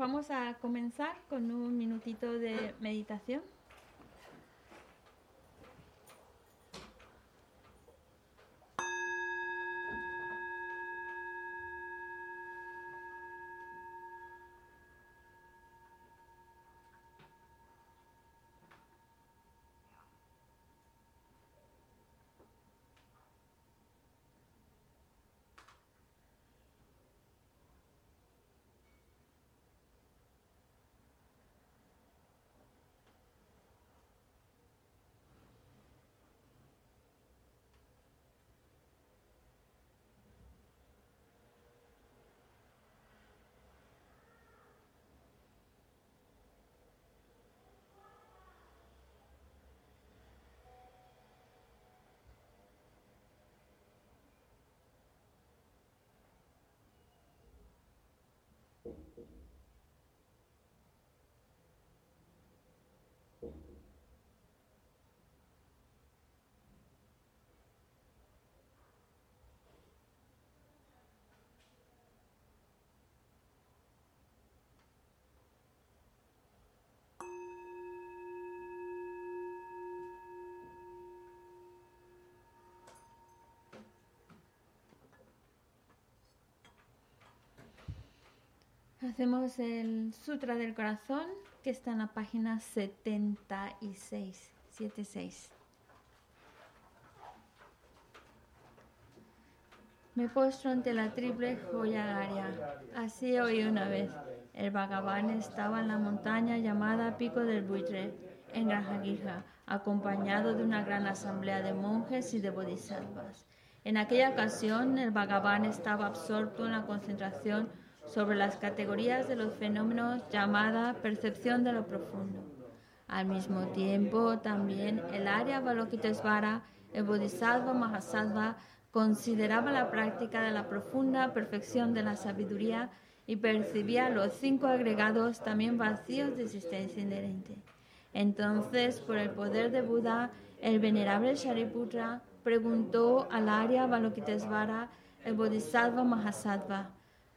vamos a comenzar con un minutito de meditación. Hacemos el Sutra del Corazón que está en la página 76, 76. Me postro ante la triple joya aria. Así oí una vez. El Bhagavan estaba en la montaña llamada Pico del Buitre, en Granja acompañado de una gran asamblea de monjes y de bodhisattvas. En aquella ocasión, el Bhagavan estaba absorto en la concentración sobre las categorías de los fenómenos llamada percepción de lo profundo. Al mismo tiempo, también el área Balokitesvara, el Bodhisattva Mahasattva, consideraba la práctica de la profunda perfección de la sabiduría y percibía los cinco agregados también vacíos de existencia inherente. Entonces, por el poder de Buda, el venerable Shariputra preguntó al área Balokitesvara, el Bodhisattva Mahasattva,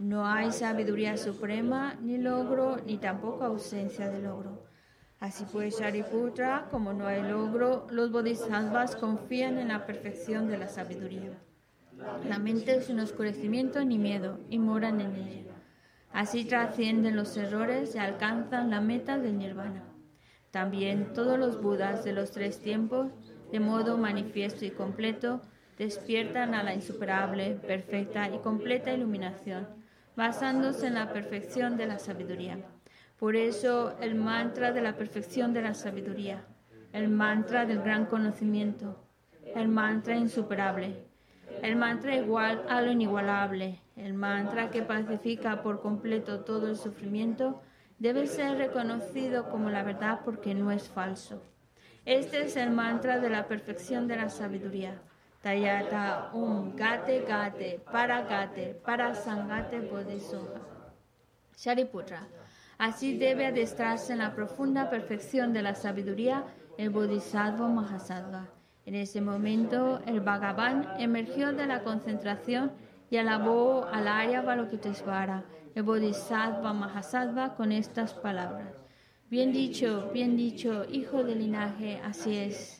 No hay sabiduría suprema, ni logro, ni tampoco ausencia de logro. Así pues, Shariputra, como no hay logro, los bodhisattvas confían en la perfección de la sabiduría. La mente es un oscurecimiento ni miedo y moran en ella. Así trascienden los errores y alcanzan la meta del nirvana. También todos los budas de los tres tiempos, de modo manifiesto y completo, despiertan a la insuperable, perfecta y completa iluminación basándose en la perfección de la sabiduría. Por eso el mantra de la perfección de la sabiduría, el mantra del gran conocimiento, el mantra insuperable. el mantra igual a lo inigualable, el mantra que pacifica por completo todo el sufrimiento, debe ser reconocido como la verdad porque no es falso. Este es el mantra de la perfección de la sabiduría. Tayata um gate gate para gate para sangate bodhisattva. Shariputra. Así debe adestrarse en la profunda perfección de la sabiduría el Bodhisattva Mahasattva. En ese momento, el Bhagavan emergió de la concentración y alabó al Arya Balokitesvara, el Bodhisattva Mahasattva, con estas palabras. Bien dicho, bien dicho, hijo del linaje, así es.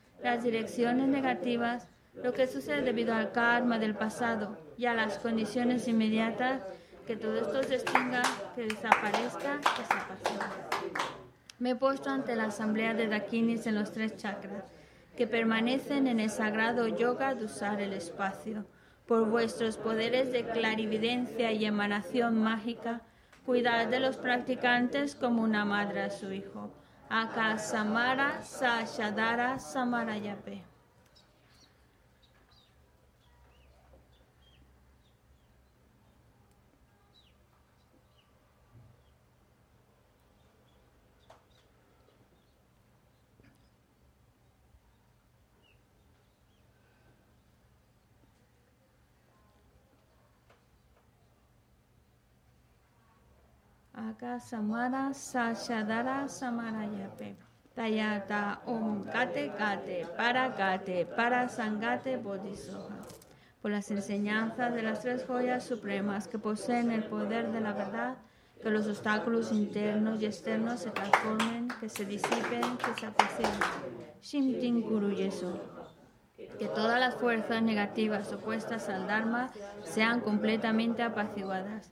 las direcciones negativas, lo que sucede debido al karma del pasado y a las condiciones inmediatas que todo esto se extinga, que desaparezca, que se apacigüe. Me he puesto ante la asamblea de Dakinis en los tres chakras, que permanecen en el sagrado yoga de usar el espacio. Por vuestros poderes de clarividencia y emanación mágica, cuidad de los practicantes como una madre a su hijo. Aka Samara Sashadara Samarayape. Aka Samara Sashadara Samarayape. Tayata Om Gate Gate Para Gate Para Sangate Bodhisattva. Por las enseñanzas de las tres joyas supremas que poseen el poder de la verdad, que los obstáculos internos y externos se transformen, que se disipen, que se apaciguen. Guru Yesu. Que todas las fuerzas negativas opuestas al Dharma sean completamente apaciguadas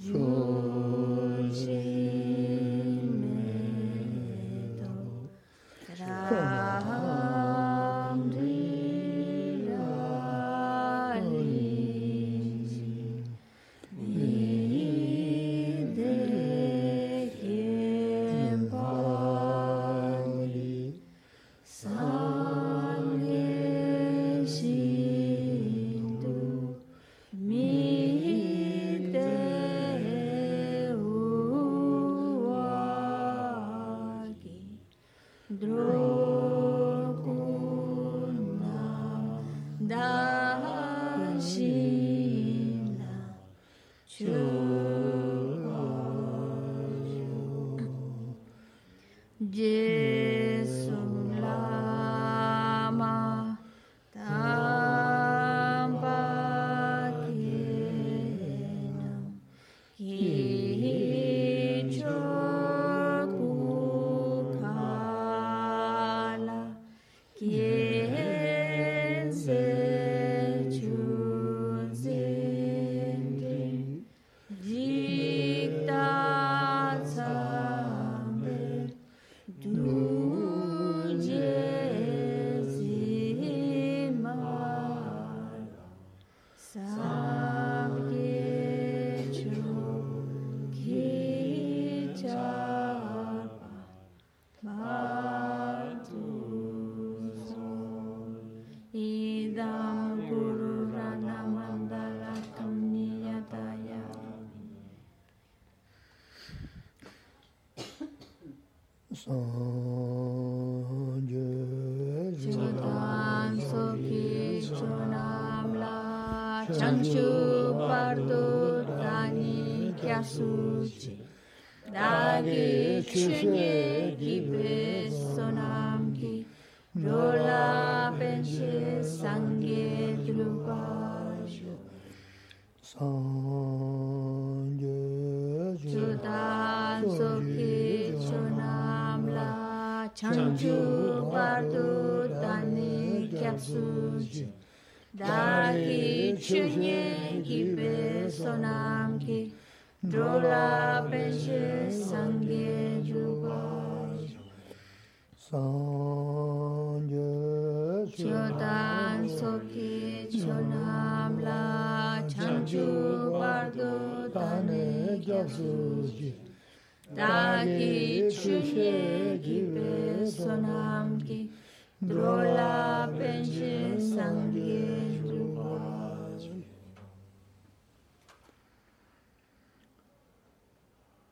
Joy.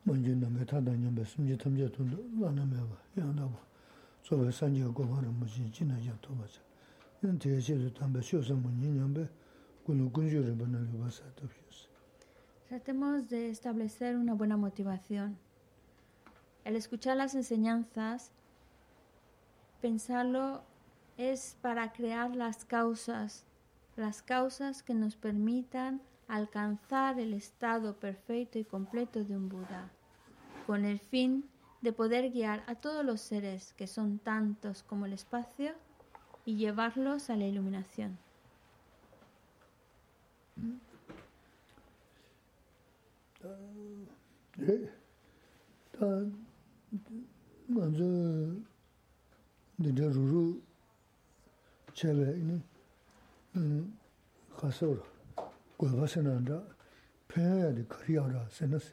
먼저 남의 타다님 말씀지 탐제 돈도 많으면 봐. 양다고. 소외 산지가 고마는 무슨 지나야 도마자. 이런 대세도 담배 쇼선 문인연배 군우 군주를 보는 거 봐서 또 피었어. Tratemos de establecer una buena motivación. El escuchar las enseñanzas, pensarlo, es para crear las causas, las causas que nos permitan alcanzar el estado perfecto y completo de un Buda, con el fin de poder guiar a todos los seres que son tantos como el espacio y llevarlos a la iluminación chebe senanda penya senas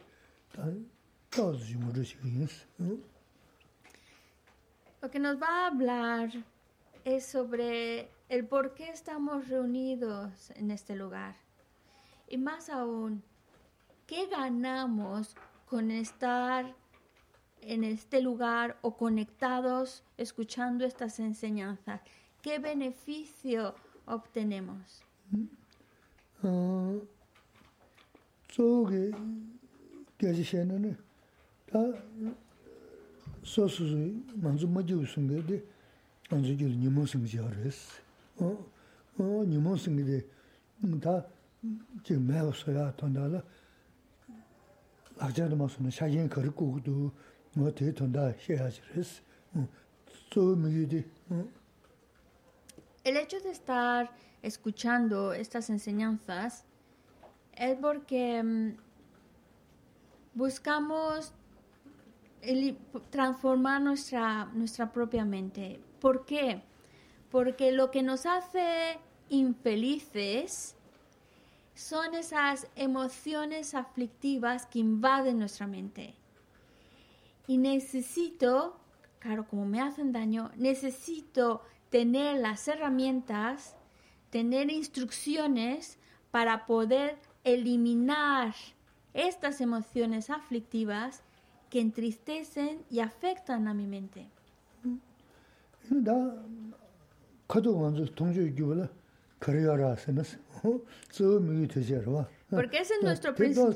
taz Lo que nos va a hablar es sobre el por qué estamos reunidos en este lugar. Y más aún, ¿qué ganamos con estar en este lugar o conectados escuchando estas enseñanzas? ¿Qué beneficio obtenemos? Tsoge gyaji shena ne, ta sosu sui manzu majiu sunga de, manzu gyul nimo sunga jiwa res. Nimo sunga de, ta jiga mewa soya tonda la, lakja dama suna shagin kari kukudu, mo te tonda sheya jiwa res. Tsoge migi de, El hecho de estar escuchando estas enseñanzas es porque mm, buscamos transformar nuestra, nuestra propia mente. ¿Por qué? Porque lo que nos hace infelices son esas emociones aflictivas que invaden nuestra mente. Y necesito, claro, como me hacen daño, necesito tener las herramientas, tener instrucciones para poder eliminar estas emociones aflictivas que entristecen y afectan a mi mente. Porque ese es nuestro principal.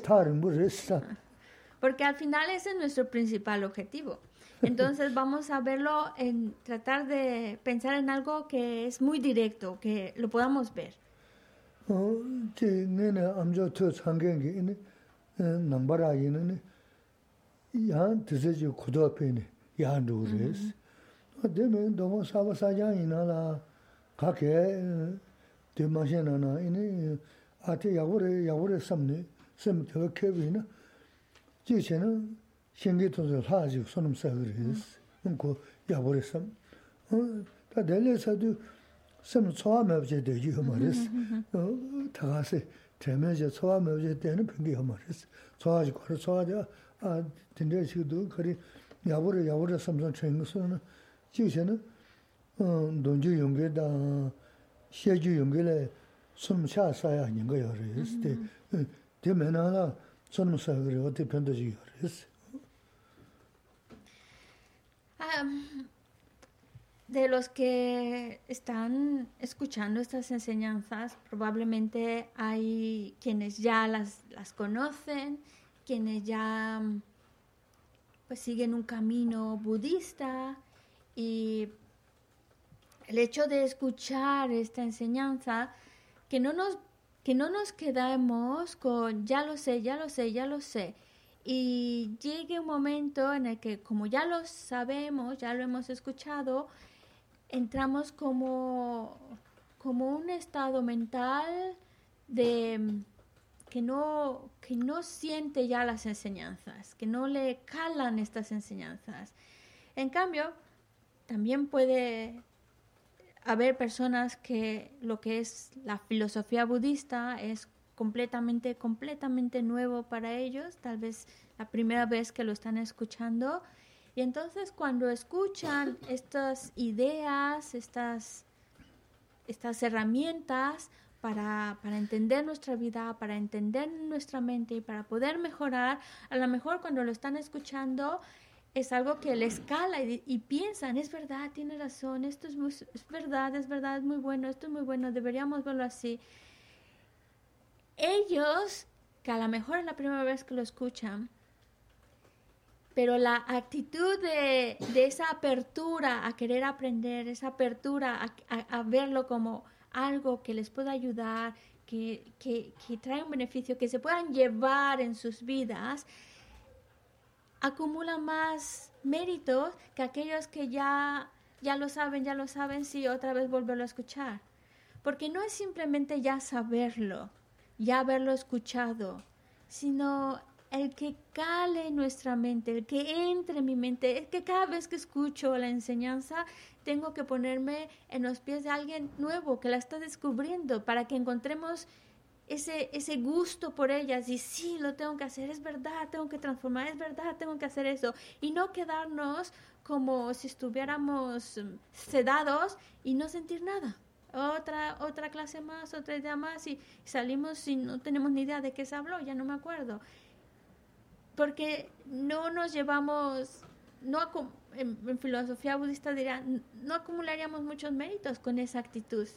Porque al final ese es nuestro principal objetivo. Entonces vamos a verlo en tratar de pensar en algo que es muy directo, que lo podamos ver. shingi tuzo lhaajik sunum sahiris, unko yaborisam. Ta dele sadu sem tsoa mebje deji yomaris, tagasi tremeje tsoa mebje deni pingi yomaris. Tsoa ji kora tsoa ja, dinde shigidu kari yabori yabori samsan chengi suna, jikse na um, donju yungi da sheju yungi le sunum cha saya nyinga yoris, di mena la sunum sahiri wati pendo ji yoris. De los que están escuchando estas enseñanzas, probablemente hay quienes ya las, las conocen, quienes ya pues siguen un camino budista y el hecho de escuchar esta enseñanza, que no nos, que no nos quedamos con ya lo sé, ya lo sé, ya lo sé. Y llegue un momento en el que como ya lo sabemos, ya lo hemos escuchado, entramos como, como un estado mental de que no, que no siente ya las enseñanzas, que no le calan estas enseñanzas. En cambio, también puede haber personas que lo que es la filosofía budista es completamente, completamente nuevo para ellos, tal vez la primera vez que lo están escuchando. Y entonces cuando escuchan estas ideas, estas, estas herramientas, para, para, entender nuestra vida, para entender nuestra mente y para poder mejorar, a lo mejor cuando lo están escuchando es algo que les cala y, piensan, es verdad, tiene razón, esto es, es verdad, es verdad, es muy bueno, esto es muy bueno, deberíamos verlo así. Ellos, que a lo mejor es la primera vez que lo escuchan, pero la actitud de, de esa apertura a querer aprender, esa apertura a, a verlo como algo que les pueda ayudar, que, que, que trae un beneficio, que se puedan llevar en sus vidas, acumulan más méritos que aquellos que ya, ya lo saben, ya lo saben, si otra vez volverlo a escuchar. Porque no es simplemente ya saberlo, ya haberlo escuchado, sino el que cale en nuestra mente, el que entre en mi mente, es que cada vez que escucho la enseñanza, tengo que ponerme en los pies de alguien nuevo que la está descubriendo para que encontremos ese, ese gusto por ellas y sí, lo tengo que hacer, es verdad, tengo que transformar, es verdad, tengo que hacer eso y no quedarnos como si estuviéramos sedados y no sentir nada. Otra, otra clase más, otra idea más y salimos y no tenemos ni idea de qué se habló, ya no me acuerdo. Porque no nos llevamos, no en, filosofía budista dirán, no acumularíamos muchos méritos con esa actitud.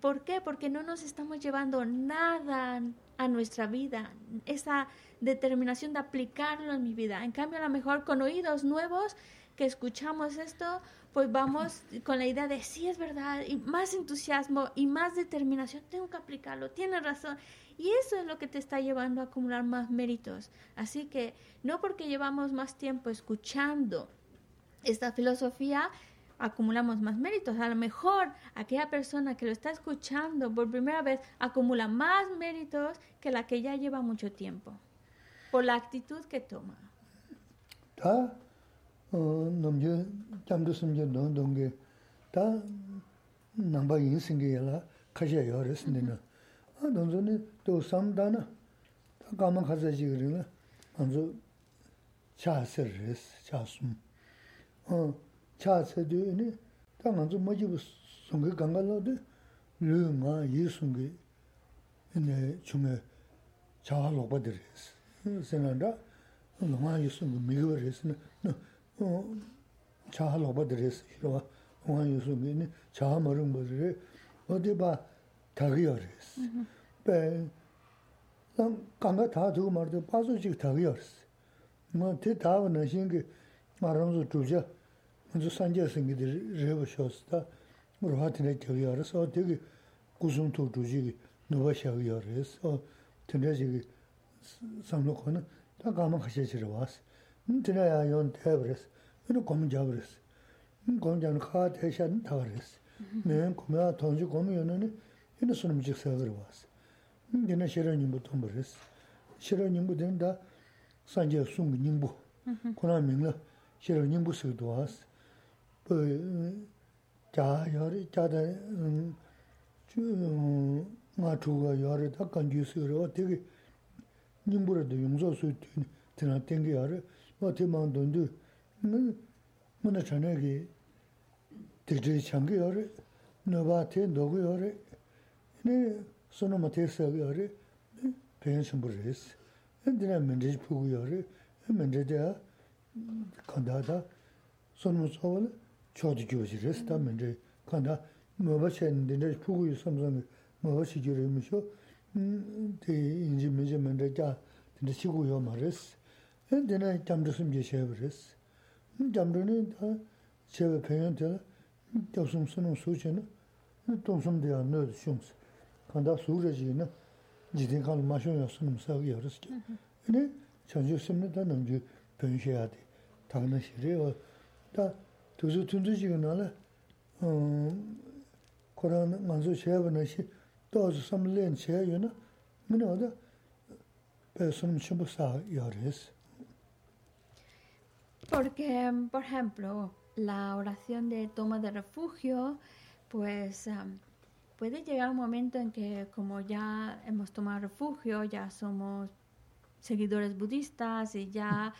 ¿Por qué? Porque no nos estamos llevando nada a nuestra vida, esa determinación de aplicarlo en mi vida. En cambio, a lo mejor con oídos nuevos que escuchamos esto, pues vamos con la idea de sí es verdad, y más entusiasmo y más determinación, tengo que aplicarlo, tiene razón. Y eso es lo que te está llevando a acumular más méritos. Así que no porque llevamos más tiempo escuchando esta filosofía, acumulamos más méritos. A lo mejor aquella persona que lo está escuchando por primera vez acumula más méritos que la que ya lleva mucho tiempo, por la actitud que toma. Ta, nomje jamdu sumje don donge ta namba yin singe yala kaja yore sindina a donzo ne do samda na ta kama kaza jigiri na anzo cha sir res cha sum cha se do ne ta anzo majibu sunge ganga lo de lu nga yi sunge ne chunge cha lokpa de res sinanda nga yi sunge migo res na chaha loba dhirisi shirwa, unga yusu gini chaha marungba dhiri, odi ba thagiyo dhirisi. Pe, lam kanga thaa dhugu mardo pasu chik thagiyo dhirisi. Nga ti thawa na shingi marangzu dhruja, nzu sanja singi dhiriba shosi ta, ruha tina thagiyo dhirisi, o tiki kusum tu dhruji ki nuba shagiyo dhirisi, o tina chigi samlo kona, ta kama khashe chirwaasi. 두지 누가 샤기어서 되게 상록하는 다 가면 가셔지러 왔어 드나야 yon 테브레스 이거 고민 잡으랬어 공장 카 대신 다 그랬어 네 고마 돈지 고민은 이는 손님 직서 그러 왔어 근데 싫어님부터 버렸어 싫어님부 된다 산제 숨님부 고나 명了 싫어님부 쓰도 왔어 자 요리 자다 주 마투가 요리 다 간주스로 어떻게 님부르도 용서 수 되나 땡게 wāti māng dōndu, mūna chāna kī tīkchī chāngi yōre, nabā tē ndōgu yōre, nē sōna mā tē sāgu yōre, pēyān shimbu rēs. Dīnā mēndrēj pūgu yōre, mēndrēj dā kāndā dā sōna mā sōwa lā chōdi gyōshī rēs, dā mēndrēj kāndā mōba chāyani dīnrēj pūgu yō samsāngi mōba shī gyōre mishō, tē injī mēndrēj dā dīnrēj shīgu yō mā rēs. chi res, ta mende kanda maba chen dinde pugu yu samsang maba chi gyuri mi sho, di inji minji mende kya dinde chigu yo ma res, dina jamdru sumje sheba res. Jamdru ni ta sheba penyan tila, gyabsum sunum su chi na, tonsum diya nöd shungs, kanda su ra chi na, jidin kala ma shung ya sunum sag ya res ki. Ini chanchu simni ta namju penyan shaya di, tagna shiri 다 두수 튼두지가 나라 어 코로나 만조 쉐브나 시 또즈 섬렌 쉐유나 뭐나다 배선음 첨부 사 요레스 Porque, por ejemplo, la oración de toma de refugio, pues um, puede llegar un momento en que como ya hemos tomado refugio, ya somos seguidores budistas y ya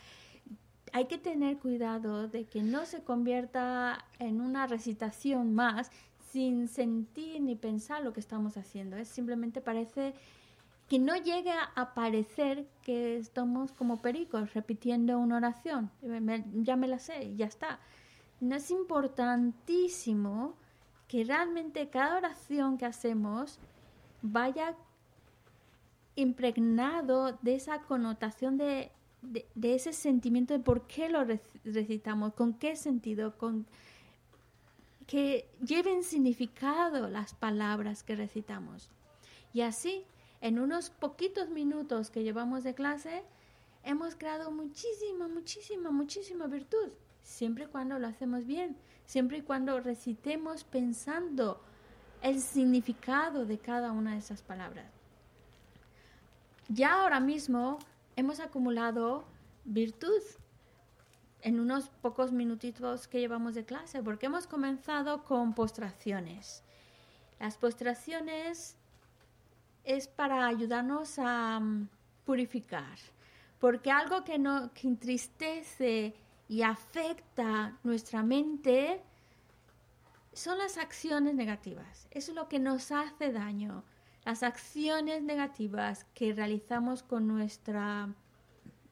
hay que tener cuidado de que no se convierta en una recitación más sin sentir ni pensar lo que estamos haciendo. Es simplemente parece que no llegue a parecer que estamos como pericos repitiendo una oración. ya me la sé ya está. No es importantísimo que realmente cada oración que hacemos vaya impregnado de esa connotación de de, ese sentimiento de por qué lo recitamos, con qué sentido, con que lleven significado las palabras que recitamos. Y así, en unos poquitos minutos que llevamos de clase, hemos creado muchísima, muchísima, muchísima virtud, siempre y cuando lo hacemos bien, siempre y cuando recitemos pensando el significado de cada una de esas palabras. Ya ahora mismo hemos acumulado virtud en unos pocos minutitos que llevamos de clase, porque hemos comenzado con postraciones. Las postraciones es para ayudarnos a mm, purificar, porque algo que, no, que entristece y afecta nuestra mente son las acciones negativas. Eso es lo que nos hace daño las acciones negativas que realizamos con, nuestra,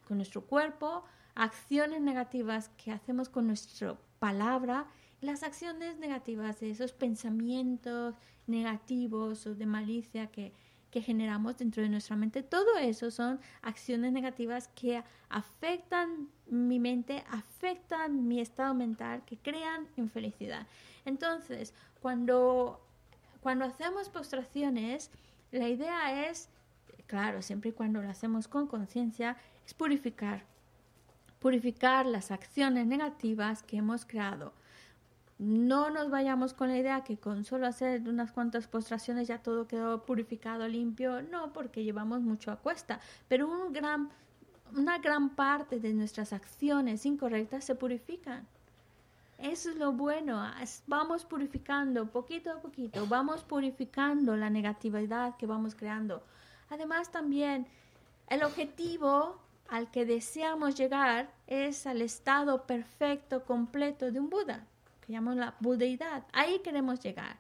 con nuestro cuerpo, acciones negativas que hacemos con nuestra palabra, las acciones negativas esos pensamientos negativos o de malicia que, que generamos dentro de nuestra mente, todo eso son acciones negativas que afectan mi mente, afectan mi estado mental, que crean infelicidad. Entonces, cuando cuando hacemos postraciones, la idea es, claro, siempre y cuando lo hacemos con conciencia, es purificar. Purificar las acciones negativas que hemos creado. No nos vayamos con la idea que con solo hacer unas cuantas postraciones ya todo quedó purificado, limpio. No, porque llevamos mucho a cuesta. Pero un gran, una gran parte de nuestras acciones incorrectas se purifican. Eso es lo bueno. Vamos purificando poquito a poquito, vamos purificando la negatividad que vamos creando. Además también el objetivo al que deseamos llegar es al estado perfecto, completo de un Buda, que llamamos la budeidad. Ahí queremos llegar.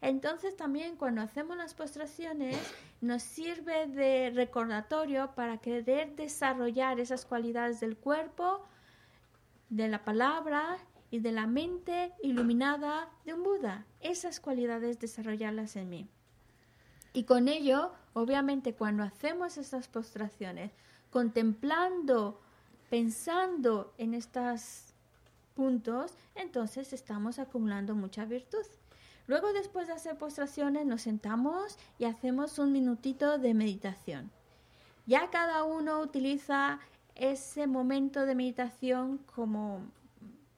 Entonces también cuando hacemos las postraciones nos sirve de recordatorio para querer desarrollar esas cualidades del cuerpo, de la palabra y de la mente iluminada de un Buda. Esas cualidades desarrollarlas en mí. Y con ello, obviamente, cuando hacemos estas postraciones, contemplando, pensando en estos puntos, entonces estamos acumulando mucha virtud. Luego, después de hacer postraciones, nos sentamos y hacemos un minutito de meditación. Ya cada uno utiliza ese momento de meditación como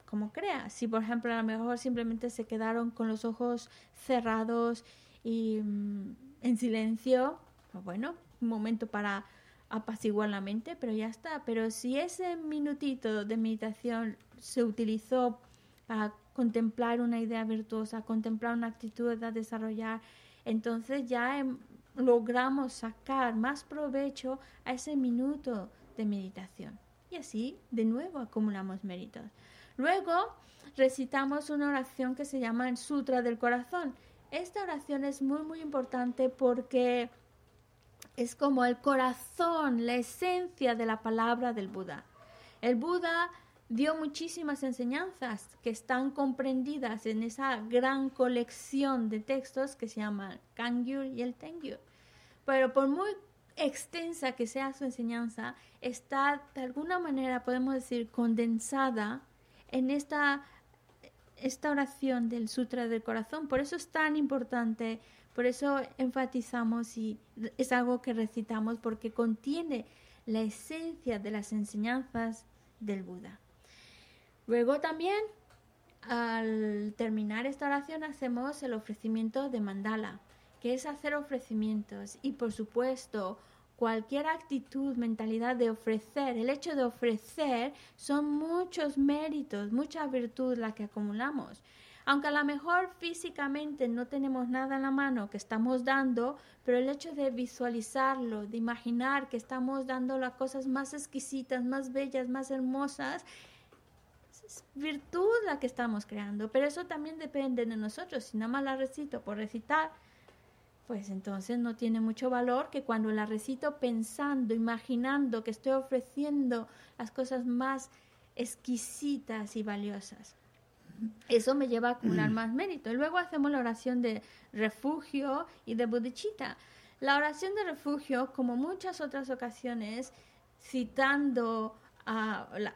como crea. Si, por ejemplo, a lo mejor simplemente se quedaron con los ojos cerrados y mm, en silencio, pues bueno, un momento para apaciguar la mente, pero ya está. Pero si ese minutito de meditación se utilizó para contemplar una idea virtuosa, contemplar una actitud a desarrollar, entonces ya logramos sacar más provecho a ese minuto de meditación. Y así, de nuevo, acumulamos méritos. Luego recitamos una oración que se llama el Sutra del Corazón. Esta oración es muy, muy importante porque es como el corazón, la esencia de la palabra del Buda. El Buda dio muchísimas enseñanzas que están comprendidas en esa gran colección de textos que se llama Kangyur y el Tengyur. Pero por muy extensa que sea su enseñanza, está de alguna manera, podemos decir, condensada en esta, esta oración del Sutra del Corazón. Por eso es tan importante, por eso enfatizamos y es algo que recitamos porque contiene la esencia de las enseñanzas del Buda. Luego también, al terminar esta oración, hacemos el ofrecimiento de mandala, que es hacer ofrecimientos. Y por supuesto, cualquier actitud, mentalidad de ofrecer, el hecho de ofrecer son muchos méritos, mucha virtud la que acumulamos. Aunque a lo mejor físicamente no tenemos nada en la mano que estamos dando, pero el hecho de visualizarlo, de imaginar que estamos dando las cosas más exquisitas, más bellas, más hermosas, es virtud la que estamos creando, pero eso también depende de nosotros. Si nada más la recito por recitar, pues entonces no tiene mucho valor que cuando la recito pensando, imaginando que estoy ofreciendo las cosas más exquisitas y valiosas. Eso me lleva a acumular más mérito. Y luego hacemos la oración de refugio y de bodhicitta. La oración de refugio, como muchas otras ocasiones, citando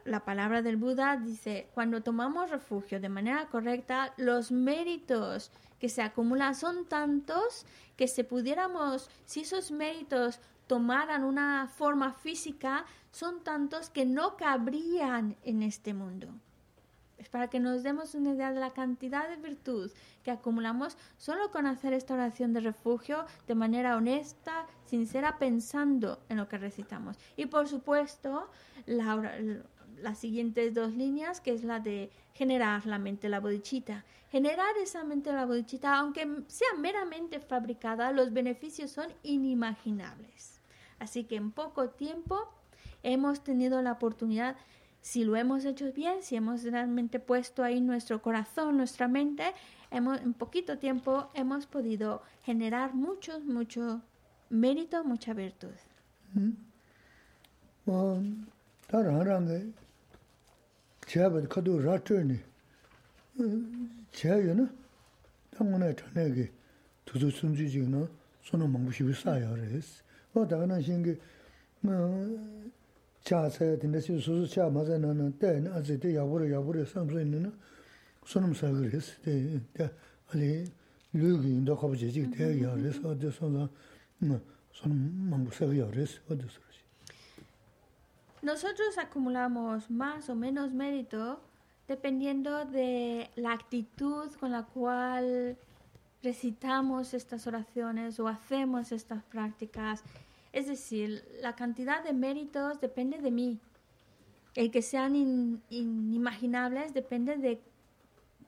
la, palabra del Buda dice, cuando tomamos refugio de manera correcta, los méritos que se acumulan son tantos que si pudiéramos, si esos méritos tomaran una forma física, son tantos que no cabrían en este mundo. Para que nos demos una idea de la cantidad de virtud que acumulamos solo con hacer esta oración de refugio de manera honesta, sincera, pensando en lo que recitamos. Y por supuesto, la, las siguientes dos líneas, que es la de generar la mente la bodichita. Generar esa mente la bodichita, aunque sea meramente fabricada, los beneficios son inimaginables. Así que en poco tiempo hemos tenido la oportunidad si lo hemos hecho bien, si hemos realmente puesto ahí nuestro corazón, nuestra mente, hemos, en poquito tiempo hemos podido generar mucho, mucho mérito, mucha virtud. Cha si Nosotros acumulamos más o menos mérito dependiendo de la actitud con la cual recitamos estas oraciones o hacemos estas prácticas es decir, la cantidad de méritos depende de mí. El que sean inimaginables depende de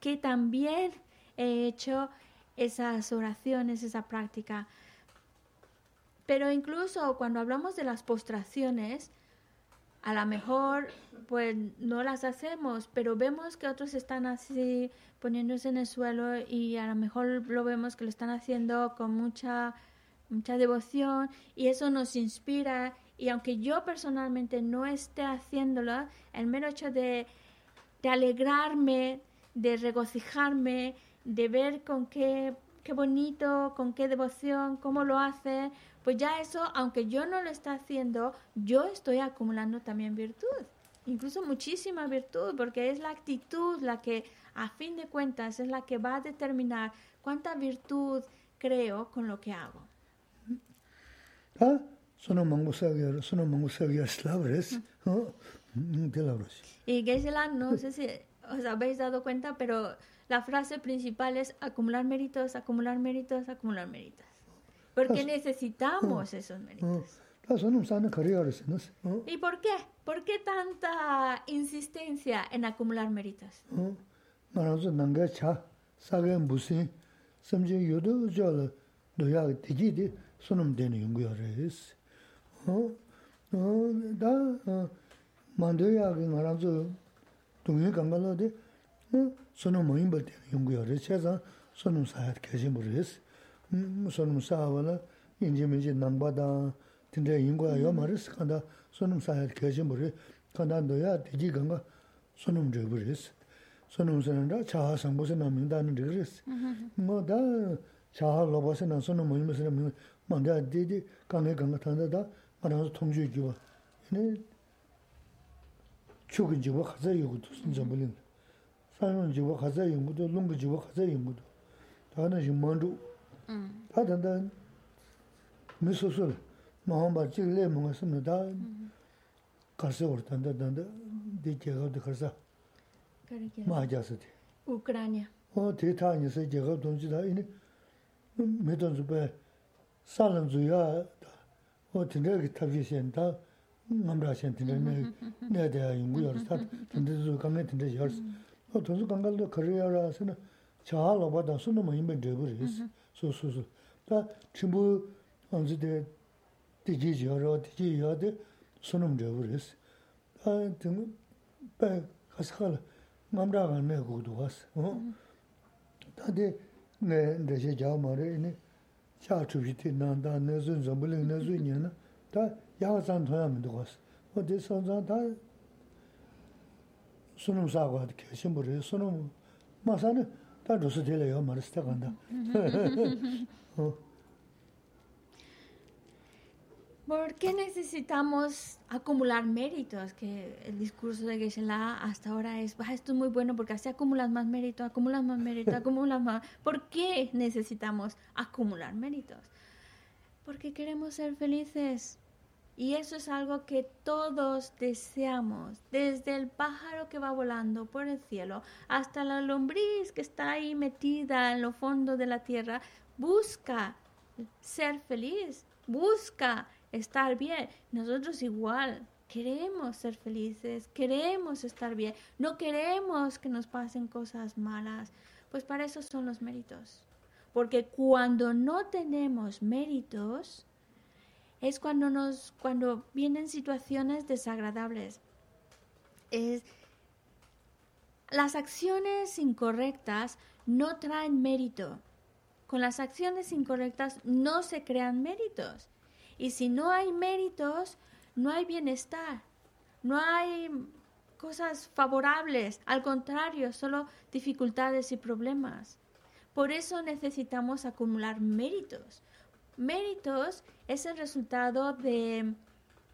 que también he hecho esas oraciones, esa práctica. Pero incluso cuando hablamos de las postraciones, a lo mejor pues no las hacemos, pero vemos que otros están así poniéndose en el suelo y a lo mejor lo vemos que lo están haciendo con mucha mucha devoción y eso nos inspira y aunque yo personalmente no esté haciéndolo, el mero hecho de, de alegrarme, de regocijarme, de ver con qué, qué bonito, con qué devoción, cómo lo hace, pues ya eso, aunque yo no lo esté haciendo, yo estoy acumulando también virtud, incluso muchísima virtud, porque es la actitud la que, a fin de cuentas, es la que va a determinar cuánta virtud creo con lo que hago. 아 sono mango sagyo sono mango sagyo slavres ¿no? de la y Gesela no sé si os habéis dado cuenta pero la frase principal es acumular méritos acumular méritos acumular méritos. Porque necesitamos esos méritos ¿Y por qué? ¿Por qué tanta insistencia en acumular méritos? sunum dene 연구하래스 어? 어, 다 만도야게 말아서 동해 간발로데 sunum moyin ba dene 연구하래 제가 sunum 사야 계신 모르스 음 sunum 사와라 인지민지 남바다 근데 인과 요 말스 간다 sunum 사야 계신 모르 간다 너야 되지 간가 sunum 줘 버리스 sunum 선다 자하 상보세 남는다는 그랬어 뭐다 자하 로보세 나 sunum moyin 먼저 디디 강에 강가 탄다다. 가서 통주 기와. 네 죽은 지고 가자 요구도 진짜 몰린. 사는 지고 가자 연구도 롱그 지고 가자 연구도. 다는 지금 먼저 음 다단다. 미소술 마음바 찍래 뭔가 쓰는다. 가서 오르단다 단다. 디제가 가서 마자스디 우크라이나. 어 데이터 안에서 제가 돈지다. 이니 메던즈베 sālam zuyā, o tindā ki tabjī shen, tā ngamrā shen tindā nē dāyā yungu yōrs, tā tindā zu kāngā tindā yōrs. O tōnsu kāngā lō kārī yōrā, sēnā chāhā lōpa tā sūnā mā yīmbā dēgu rīs, sū sū sū. Tā chīmbū ānsi dē tījī yōrā, tījī yōrā dē sūnā mā dēgu rīs. Tā tindā bē kāsī khāla ngamrā kā nē gugu duwās. Tā dē nē dāshē jāu mā rē, xia chu shi ti nang da ne zun zambu ling ne zun yin na ta yaa zang tuya mi duwa si o di san zang ta sunum sa kwa di kia shimbu ri sunum ma sa ni ta dhusi ti le yo ma risi ta kanda ¿Por qué necesitamos acumular méritos? Que el discurso de Geshe-la hasta ahora es, "Bah, esto es muy bueno porque así acumulas más mérito, acumulas más mérito, acumulas más... ¿Por qué necesitamos acumular méritos? Porque queremos ser felices. Y eso es algo que todos deseamos, desde el pájaro que va volando por el cielo hasta la lombriz que está ahí metida en lo fondo de la tierra, busca ser feliz, busca estar bien. Nosotros igual queremos ser felices, queremos estar bien, no queremos que nos pasen cosas malas. Pues para eso son los méritos. Porque cuando no tenemos méritos, es cuando nos cuando vienen situaciones desagradables. Es, las acciones incorrectas no traen mérito. Con las acciones incorrectas no se crean méritos. Y si no hay méritos, no hay bienestar, no hay cosas favorables, al contrario, solo dificultades y problemas. Por eso necesitamos acumular méritos. Méritos es el resultado de,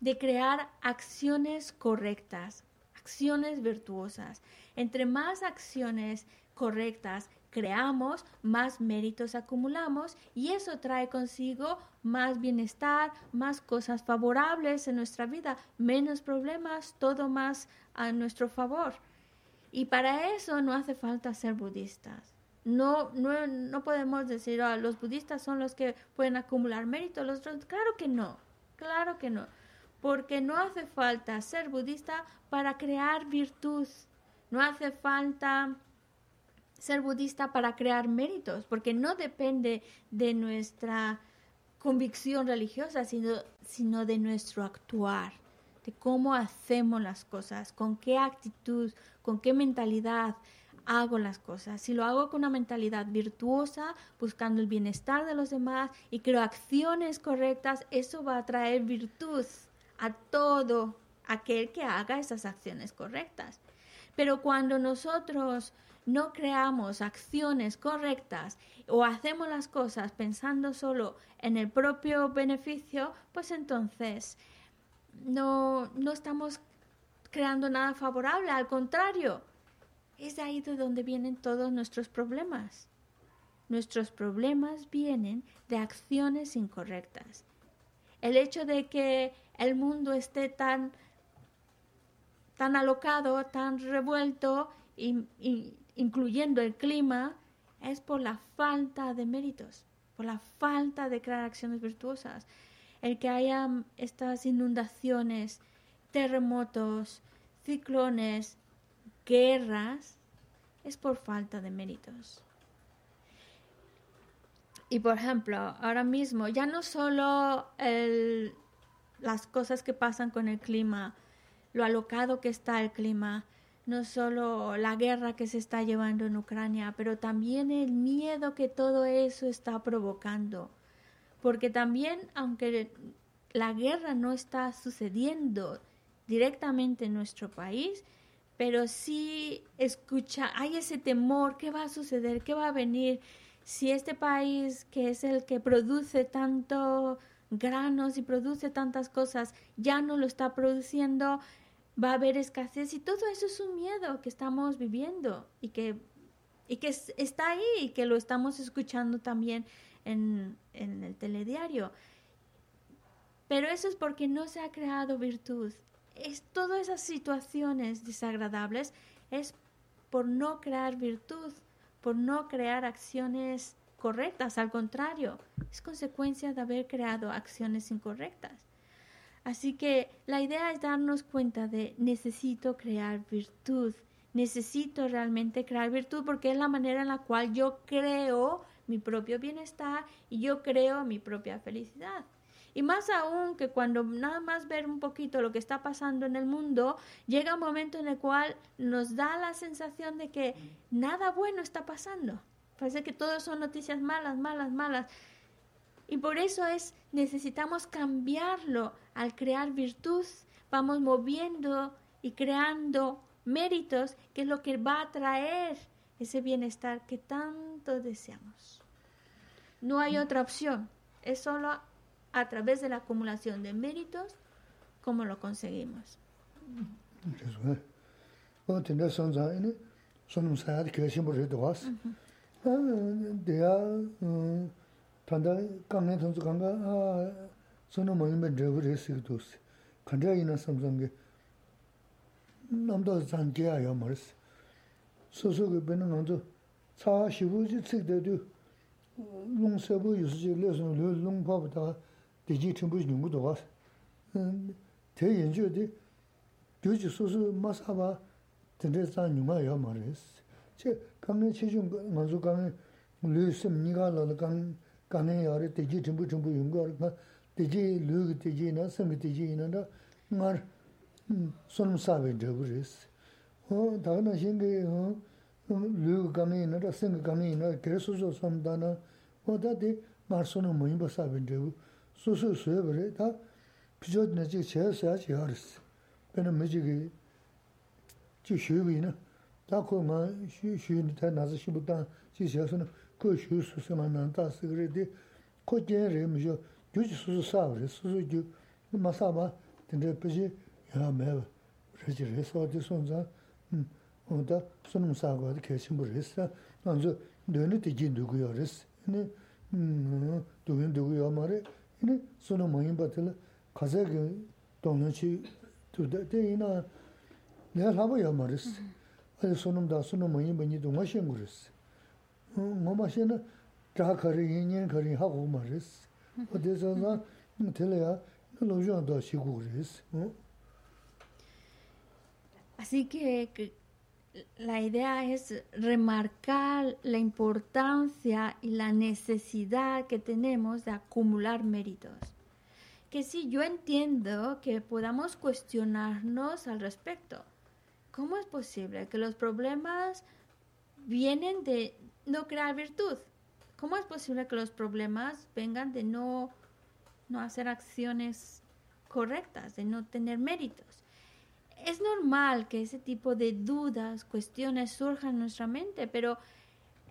de crear acciones correctas, acciones virtuosas. Entre más acciones correctas creamos, más méritos acumulamos y eso trae consigo más bienestar, más cosas favorables en nuestra vida, menos problemas, todo más a nuestro favor. Y para eso no hace falta ser budistas. No, no, no podemos decir, "Ah, los budistas son los que pueden acumular méritos, los otros, claro que no, claro que no, porque no hace falta ser budista para crear virtud, no hace falta ser budista para crear méritos, porque no depende de nuestra convicción religiosa, sino, sino de nuestro actuar, de cómo hacemos las cosas, con qué actitud, con qué mentalidad hago las cosas. Si lo hago con una mentalidad virtuosa, buscando el bienestar de los demás y creo acciones correctas, eso va a traer virtud a todo aquel que haga esas acciones correctas. Pero cuando nosotros no creamos acciones correctas o hacemos las cosas pensando solo en el propio beneficio, pues entonces no, no estamos creando nada favorable, al contrario, es de ahí de donde vienen todos nuestros problemas. Nuestros problemas vienen de acciones incorrectas. El hecho de que el mundo esté tan, tan alocado, tan revuelto, y, y incluyendo el clima, es por la falta de méritos, por la falta de crear acciones virtuosas. El que haya estas inundaciones, terremotos, ciclones, guerras, es por falta de méritos. Y por ejemplo, ahora mismo, ya no solo el, las cosas que pasan con el clima, lo alocado que está el clima, no solo la guerra que se está llevando en Ucrania, pero también el miedo que todo eso está provocando. Porque también, aunque la guerra no está sucediendo directamente en nuestro país, pero sí escucha, hay ese temor, ¿qué va a suceder? ¿Qué va a venir? Si este país, que es el que produce tanto granos y produce tantas cosas, ya no lo está produciendo, va a haber escasez y todo eso es un miedo que estamos viviendo y que, y que está ahí y que lo estamos escuchando también en, en el telediario. Pero eso es porque no se ha creado virtud es todas esas situaciones desagradables es por no crear virtud, por no crear acciones correctas, al contrario, es consecuencia de haber creado acciones incorrectas. Así que la idea es darnos cuenta de necesito crear virtud, necesito realmente crear virtud porque es la manera en la cual yo creo mi propio bienestar y yo creo mi propia felicidad. Y más aún que cuando nada más ver un poquito lo que está pasando en el mundo, llega un momento en el cual nos da la sensación de que nada bueno está pasando. Parece que todo son noticias malas, malas, malas. Y por eso es, necesitamos cambiarlo al crear virtud. Vamos moviendo y creando méritos, que es lo que va a traer ese bienestar que tanto deseamos. No hay otra opción, es solo a través de la acumulación de méritos como lo conseguimos. Eso es. tanda kāngi tōnsu kānga sōna māyīmbē dhēgu rē sīk tōsi. Khandiyā yīnā samsāngi nāmdā zāngiyā yā mārīs. Sōsō kī bēnā ngāntu tsā shīvū jī tsik tē tū lōng sēbū yūsū jī lē sōng lō lōng pāpa tā dējī tīmbū jī nyungu tō gās. Tē yīnchū tī gyū jī sōsō mā sāpa tēndē zā nyungā yā mārīs. Chē kāngi chē chū ngāntu kāngi lō sēm nīgā lā lā kāngi kāne yāre tējī tīmbu tīmbu yungu yāre kā tējī lūgu tējī na sāmi tējī na na ngār sunam sābi dhabu rēs. Tāga na shīngi lūgu kāme na na sāmi kāme na kērē sūsū sāmi tā na o tā tī ngār sunam mūyīmba sābi dhabu sūsū sūyab rē tā pīchot na chī chaya sāyā chī yāre sī. Pēna mī chī kī chī shūyabī na tā kō ngā shūyabī tā nāsa shību tā chī chaya sūnam kō shū sū sī mā nān tā sī rī dī, kō jēn rī mī shō, gyū jī sū sū sā rī, sū sū gyū, mā sā mā, tīn rī pī jī, yā mē wā, rī jī rī sō dī sōn zā, wā tā sū nū sā guā dī kē shī mū rī sā, nā zō, dō nī tī jīn dū gu yō rī sī, nī, dō yīn dū gu yō mā rī, nī, sū nū mā yīn bā tī lā, kā sā kī, dōng nā chī, tū dā, tī yī nā, lē lā bā yō mā rī sī, ā yī sū nū dā, sū nū mā yīn bā nī dō ngā shī ngū rī sī, ngōma xie na chā kārī, yīnyēn kārī hā gu ma. O tē sā na tēlē ya lō yuān dā xī gu. Así que, que la idea es remarcar la importancia y la necesidad que tenemos de acumular méritos. Que sí, yo entiendo que podamos cuestionarnos al respecto. ¿Cómo es posible que los problemas vienen de, no crear virtud? ¿Cómo es posible que los problemas vengan de no, no hacer acciones correctas, de no tener méritos? es normal que ese tipo de dudas, cuestiones surjan en nuestra mente, pero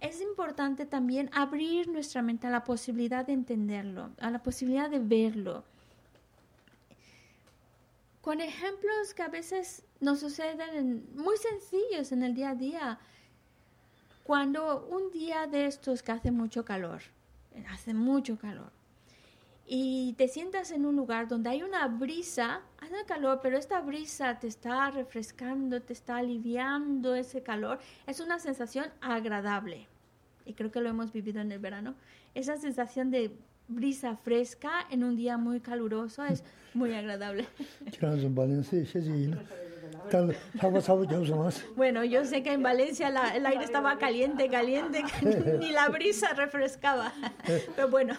es importante también abrir nuestra mente a la posibilidad de entenderlo, a la posibilidad de verlo. Con ejemplos que a veces nos suceden muy sencillos en el día a día. Cuando un día de estos que hace mucho calor, hace mucho calor, y te sientas en un lugar donde hay una brisa, hace calor, pero esta brisa te está refrescando, te está aliviando ese calor, es una sensación agradable. Y creo que lo hemos vivido en el verano. Esa sensación de brisa fresca en un día muy caluroso es muy agradable. bueno, yo sé que en Valencia el aire estaba caliente, caliente, ni la brisa refrescaba. Pero bueno.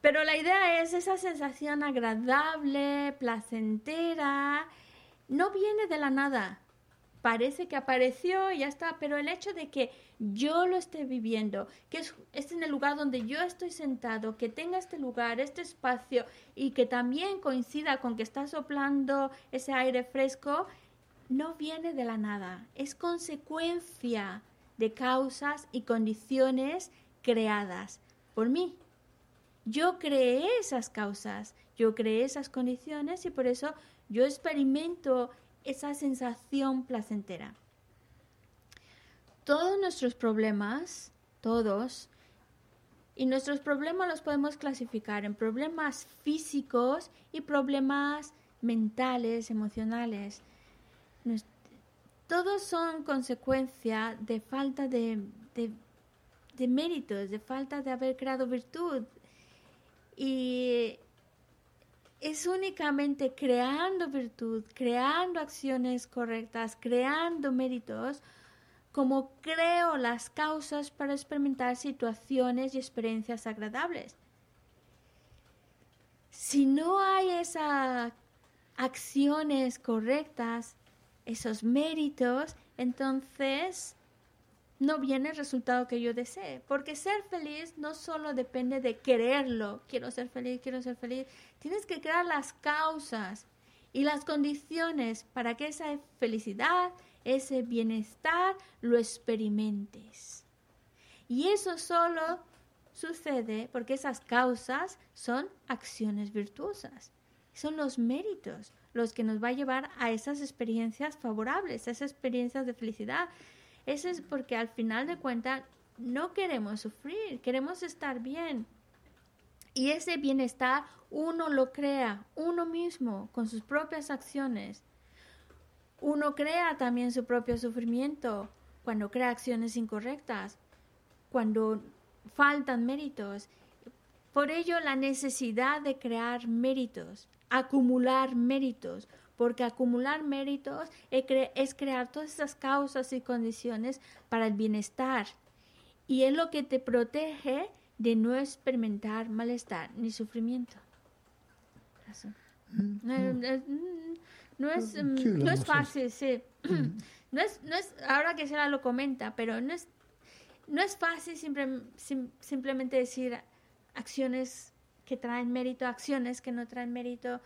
Pero la idea es esa sensación agradable, placentera, no viene de la nada. Parece que apareció y ya está, pero el hecho de que yo lo esté viviendo, que es, es, en el lugar donde yo estoy sentado, que tenga este lugar, este espacio y que también coincida con que está soplando ese aire fresco, no viene de la nada, es consecuencia de causas y condiciones creadas por mí. Yo creé esas causas, yo creé esas condiciones y por eso yo experimento esa sensación placentera. Todos nuestros problemas, todos, y nuestros problemas los podemos clasificar en problemas físicos y problemas mentales, emocionales. Todos son consecuencia de falta de, de méritos, de falta de haber creado virtud. Y es únicamente creando virtud, creando acciones correctas, creando méritos, como creo las causas para experimentar situaciones y experiencias agradables. Si no hay esas acciones correctas, esos méritos, entonces no viene el resultado que yo desee. Porque ser feliz no solo depende de quererlo, quiero ser feliz, quiero ser feliz. Tienes que crear las causas y las condiciones para que esa felicidad, ese bienestar, lo experimentes. Y eso solo sucede porque esas causas son acciones virtuosas. Son los méritos los que nos va a llevar a esas experiencias favorables, a esas experiencias de felicidad, eso es porque al final de cuentas no queremos sufrir, queremos estar bien. Y ese bienestar uno lo crea uno mismo con sus propias acciones. Uno crea también su propio sufrimiento cuando crea acciones incorrectas, cuando faltan méritos. Por ello la necesidad de crear méritos, acumular méritos, porque acumular méritos es crear todas esas causas y condiciones para el bienestar. Y es lo que te protege de no experimentar malestar ni sufrimiento. No, es, no es fácil, sí. No es, no es, ahora que Sara lo comenta, pero no es, no es fácil simplemente decir acciones que traen mérito, acciones que no traen mérito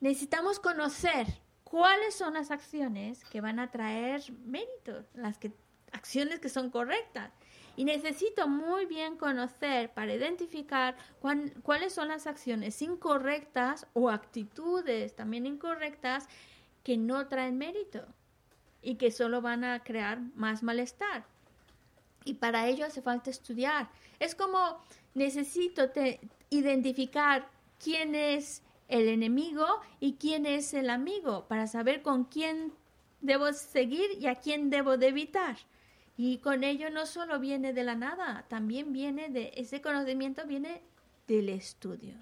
necesitamos conocer cuáles son las acciones que van a traer mérito, las que, acciones que son correctas. Y necesito muy bien conocer para identificar cuáles son las acciones incorrectas o actitudes también incorrectas que no traen mérito y que solo van a crear más malestar. Y para ello hace falta estudiar. Es como necesito identificar quién es el enemigo y quién es el amigo, para saber con quién debo seguir y a quién debo de evitar. Y con ello no solo viene de la nada, también viene de ese conocimiento viene del estudio.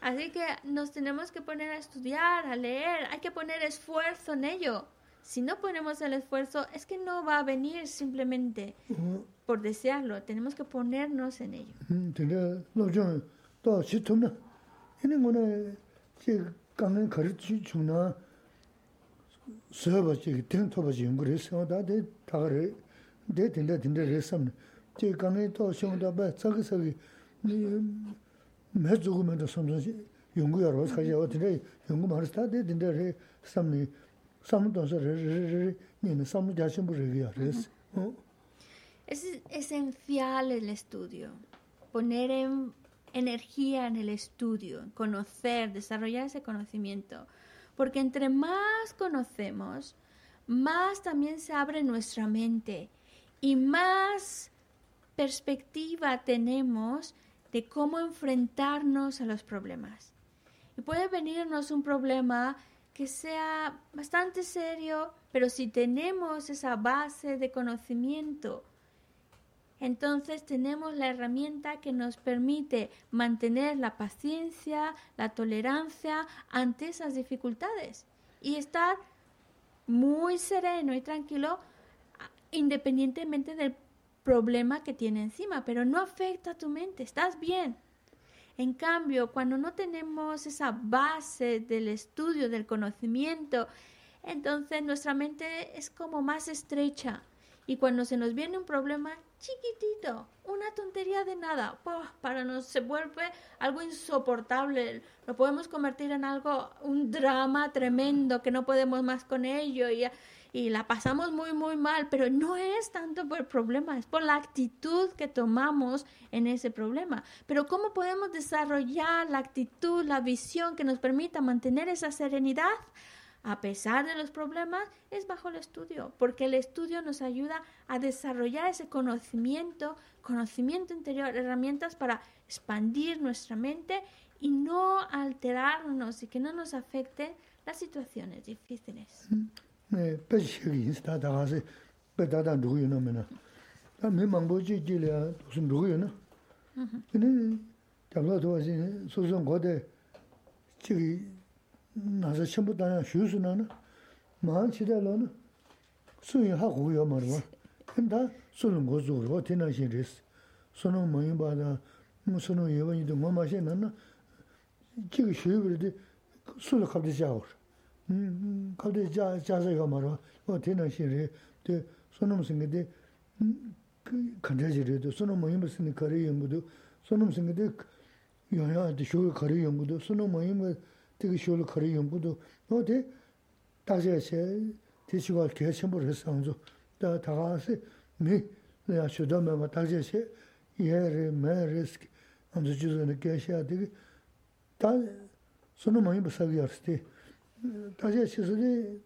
Así que nos tenemos que poner a estudiar, a leer, hay que poner esfuerzo en ello. Si no ponemos el esfuerzo, es que no va a venir simplemente por desearlo. Tenemos que ponernos en ello. Es esencial el estudio, poner en energía en el estudio, conocer, desarrollar ese conocimiento, porque entre más conocemos, más también se abre nuestra mente y más perspectiva tenemos de cómo enfrentarnos a los problemas. Y puede venirnos un problema que sea bastante serio, pero si tenemos esa base de conocimiento, entonces tenemos la herramienta que nos permite mantener la paciencia, la tolerancia ante esas dificultades y estar muy sereno y tranquilo independientemente del problema que tiene encima, pero no afecta a tu mente, estás bien. En cambio, cuando no tenemos esa base del estudio, del conocimiento, entonces nuestra mente es como más estrecha. Y cuando se nos viene un problema chiquitito, una tontería de nada, para nos se vuelve algo insoportable. Lo podemos convertir en algo, un drama tremendo que no podemos más con ello y, y la pasamos muy, muy mal. Pero no es tanto por el problema, es por la actitud que tomamos en ese problema. Pero ¿cómo podemos desarrollar la actitud, la visión que nos permita mantener esa serenidad? a pesar de los problemas, es bajo el estudio, porque el estudio nos ayuda a desarrollar ese conocimiento, conocimiento interior, herramientas para expandir nuestra mente y no alterarnos y que no nos afecten las situaciones difíciles. pech shegi insi taa taa khasi pe taa taa dhugu yuna mena taa mi mangbo chi chi liya dhusun dhugu yuna kini tabla tuwa si susun kode chigi nasa chenpo tanya shuu su na na maa chida la na suyin haa gu yo marwa kini taa sunun go zu rwa tina shin res sunun mayin ba da sunun yewa yidu ngoma she na na chigi shuu yubri di sulu kapdi chaa māyī bā dā, sūnūng yīwa yīdō ngō mā shēn nā na, jīgī shūyī bī rī sūlū qabdī chā gōr, qabdī chā sā yā marwa, wā tēnā shīn rī, tē sūnūng sīngi tē kāndā jī rī dō, sūnūng māyī bā sīngi kārī yōngu dō, sūnūng sīngi tē yōyā tē shūyī kārī yōngu dō, sūnūng māyī bā 되게 쇼를 거리 연구도 어디 다제세 티시가 개 첨부를 했어서 다 다가서 미 내가 쇼도면 뭐 다제세 예레 메르스키 안저 주저는 개셔야 되게 다 손을 많이 벗어기 할때 다제세서니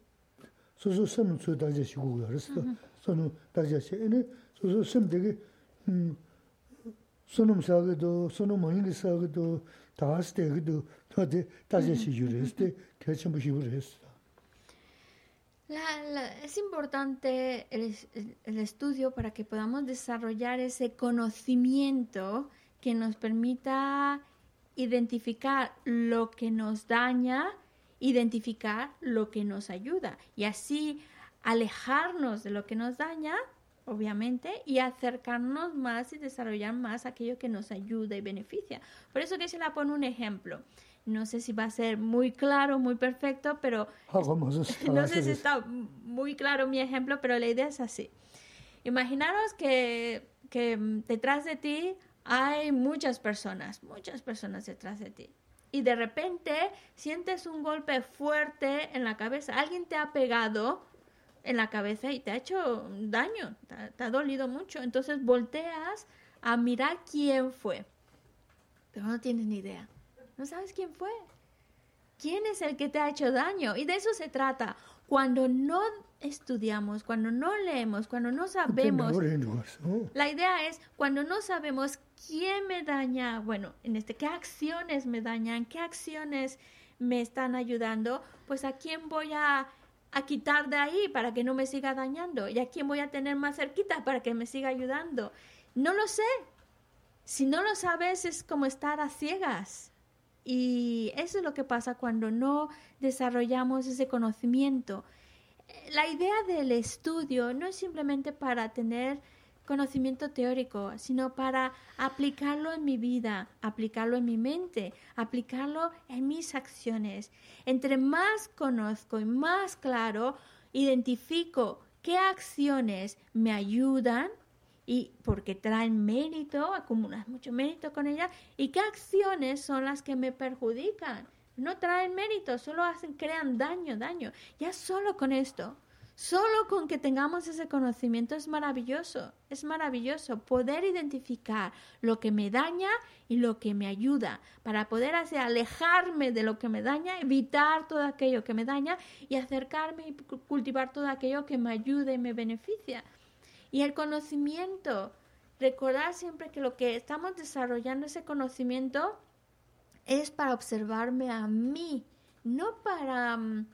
소소 섬은 저 다제시고 그랬어 손은 다제세는 소소 섬 되게 음 손음 사게도 손음 많이 사게도 다스 때기도 es importante el, estudio para que podamos desarrollar ese conocimiento que nos permita identificar lo que nos daña, identificar lo que nos ayuda y así alejarnos de lo que nos daña, obviamente, y acercarnos más y desarrollar más aquello que nos ayuda y beneficia. Por eso que se la pone un ejemplo. No sé si va a ser muy claro, muy perfecto, pero ah, no sé si está muy claro mi ejemplo, pero la idea es así. Imaginaros que, que detrás de ti hay muchas personas, muchas personas detrás de ti. Y de repente sientes un golpe fuerte en la cabeza. Alguien te ha pegado en la cabeza y te ha hecho daño, te ha dolido mucho. Entonces volteas a mirar quién fue. Pero no tienes ni idea. No sabes quién fue. ¿Quién es el que te ha hecho daño? Y de eso se trata. Cuando no estudiamos, cuando no leemos, cuando no sabemos, la idea es cuando no sabemos quién me daña, bueno, en este, qué acciones me dañan, qué acciones me están ayudando, pues a quién voy a, a quitar de ahí para que no me siga dañando y a quién voy a tener más cerquita para que me siga ayudando. No lo sé. Si no lo sabes es como estar a ciegas. Y eso es lo que pasa cuando no desarrollamos ese conocimiento. La idea del estudio no es simplemente para tener conocimiento teórico, sino para aplicarlo en mi vida, aplicarlo en mi mente, aplicarlo en mis acciones. Entre más conozco y más claro, identifico qué acciones me ayudan y porque traen mérito, acumulas mucho mérito con ellas, y qué acciones son las que me perjudican. No traen mérito, solo crean daño, daño. Ya solo con esto, solo con que tengamos ese conocimiento es maravilloso, es maravilloso poder identificar lo que me daña y lo que me ayuda, para poder hacer, alejarme de lo que me daña, evitar todo aquello que me daña y acercarme y cultivar todo aquello que me ayuda y me beneficia. Y el conocimiento, recordar siempre que lo que estamos desarrollando ese conocimiento es para observarme a mí, no para mm,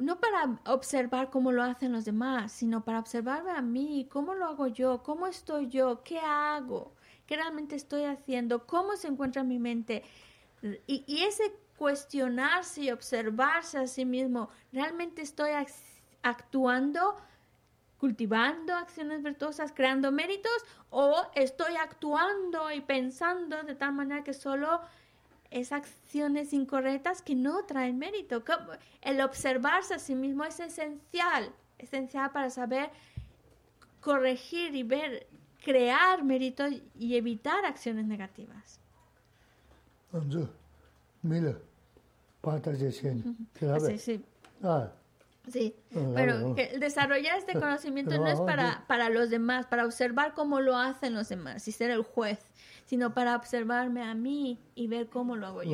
no para observar cómo lo hacen los demás, sino para observarme a mí, cómo lo hago yo, cómo estoy yo, qué hago, qué realmente estoy haciendo, cómo se encuentra mi mente. Y, y ese cuestionarse y observarse a sí mismo, realmente estoy actuando cultivando acciones virtuosas, creando méritos, o estoy actuando y pensando de tal manera que solo es acciones incorrectas que no traen mérito. El observarse a sí mismo es esencial, esencial para saber corregir y ver, crear mérito y evitar acciones negativas. Sí, sí. Ah. Sí, ah, pero desarrollar este conocimiento no es para, para los demás, para observar cómo lo hacen los demás y ser el juez, sino para observarme a mí y ver cómo lo hago yo.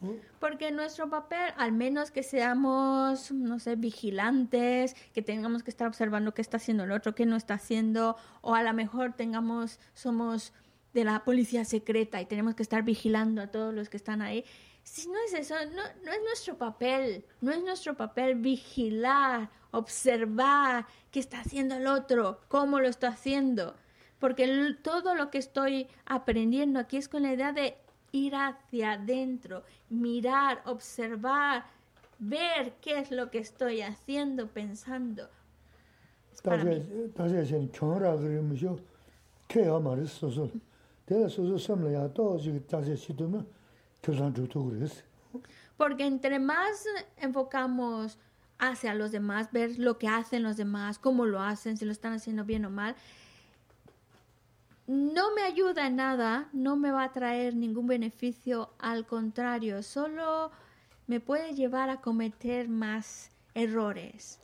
Porque nuestro papel, al menos que seamos, no sé, vigilantes, que tengamos que estar observando qué está haciendo el otro, qué no está haciendo, o a lo mejor tengamos, somos de la policía secreta y tenemos que estar vigilando a todos los que están ahí. Si no es eso, no, no es nuestro papel, no es nuestro papel vigilar, observar qué está haciendo el otro, cómo lo está haciendo. Porque todo lo que estoy aprendiendo aquí es con la idea de ir hacia adentro, mirar, observar, ver qué es lo que estoy haciendo, pensando. Porque entre más enfocamos hacia los demás, ver lo que hacen los demás, cómo lo hacen, si lo están haciendo bien o mal, no me ayuda en nada, no me va a traer ningún beneficio, al contrario, solo me puede llevar a cometer más errores.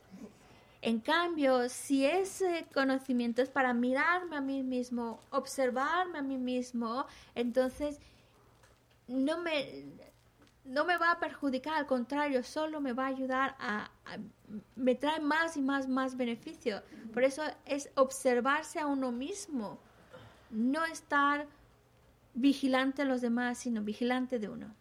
En cambio, si ese conocimiento es para mirarme a mí mismo, observarme a mí mismo, entonces no me, no me va a perjudicar, al contrario, solo me va a ayudar a, a, me trae más y más, más beneficio. Por eso es observarse a uno mismo no estar vigilante a los demás, sino vigilante de uno.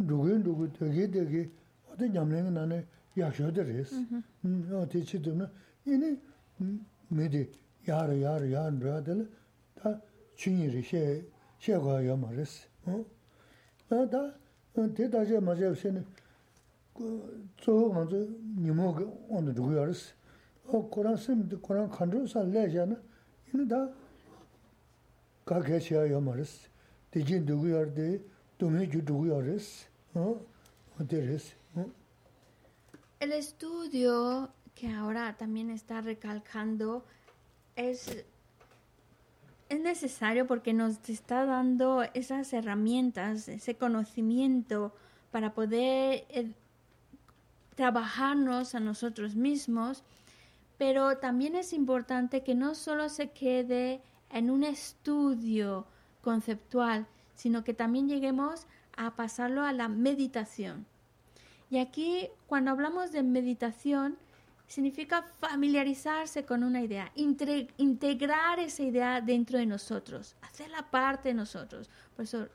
rugun mm-hmm. rugu 되게 되게 어디 냠랭이 나네 야셔드레스 음 어디 치드는 이니 메디 야르 야르 야르 브라들 다 중이리 셰 셰가 야마레스 어 나다 대다제 맞아서는 그 저거 니모 오늘 누구야르스 어 코란 쌤도 코란 컨트롤사 레잖아 이는 다 가게셔야 야마레스 디진 누구야르데 El estudio que ahora también está recalcando es es necesario porque nos está dando esas herramientas, ese conocimiento para poder eh, trabajarnos a nosotros mismos, pero también es importante que no solo se quede en un estudio conceptual, sino que también lleguemos a pasarlo a la meditación. Y aquí, cuando hablamos de meditación, significa familiarizarse con una idea, integrar esa idea dentro de nosotros, hacerla parte de nosotros. Por eso,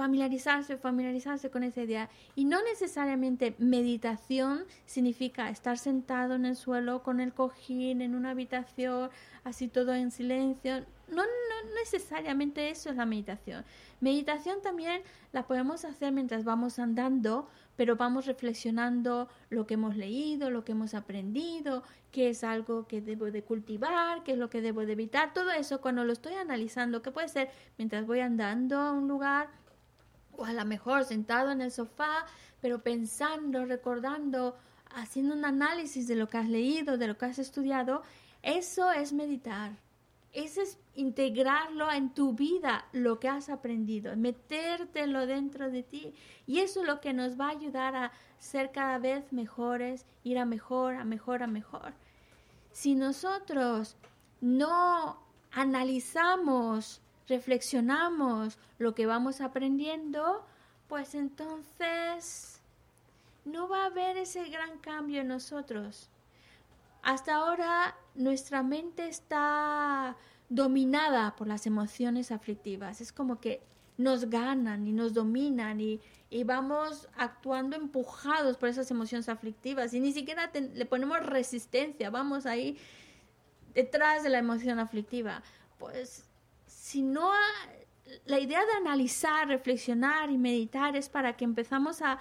familiarizarse, familiarizarse con esa idea. Y no necesariamente meditación significa estar sentado en el suelo con el cojín, en una habitación, así todo en silencio. No, no necesariamente eso es la meditación. Meditación también la podemos hacer mientras vamos andando, pero vamos reflexionando lo que hemos leído, lo que hemos aprendido, qué es algo que debo de cultivar, qué es lo que debo de evitar, todo eso cuando lo estoy analizando, que puede ser mientras voy andando a un lugar o a lo mejor sentado en el sofá, pero pensando, recordando, haciendo un análisis de lo que has leído, de lo que has estudiado, eso es meditar. Eso es integrarlo en tu vida, lo que has aprendido, metértelo dentro de ti. Y eso es lo que nos va a ayudar a ser cada vez mejores, ir a mejor, a mejor, a mejor. Si nosotros no analizamos, reflexionamos lo que vamos aprendiendo, pues entonces no va a haber ese gran cambio en nosotros. Hasta ahora nuestra mente está dominada por las emociones aflictivas. Es como que nos ganan y nos dominan y, y vamos actuando empujados por esas emociones aflictivas y ni siquiera le ponemos resistencia, vamos ahí detrás de la emoción aflictiva. Pues si no, la idea de analizar, reflexionar y meditar es para que empezamos a,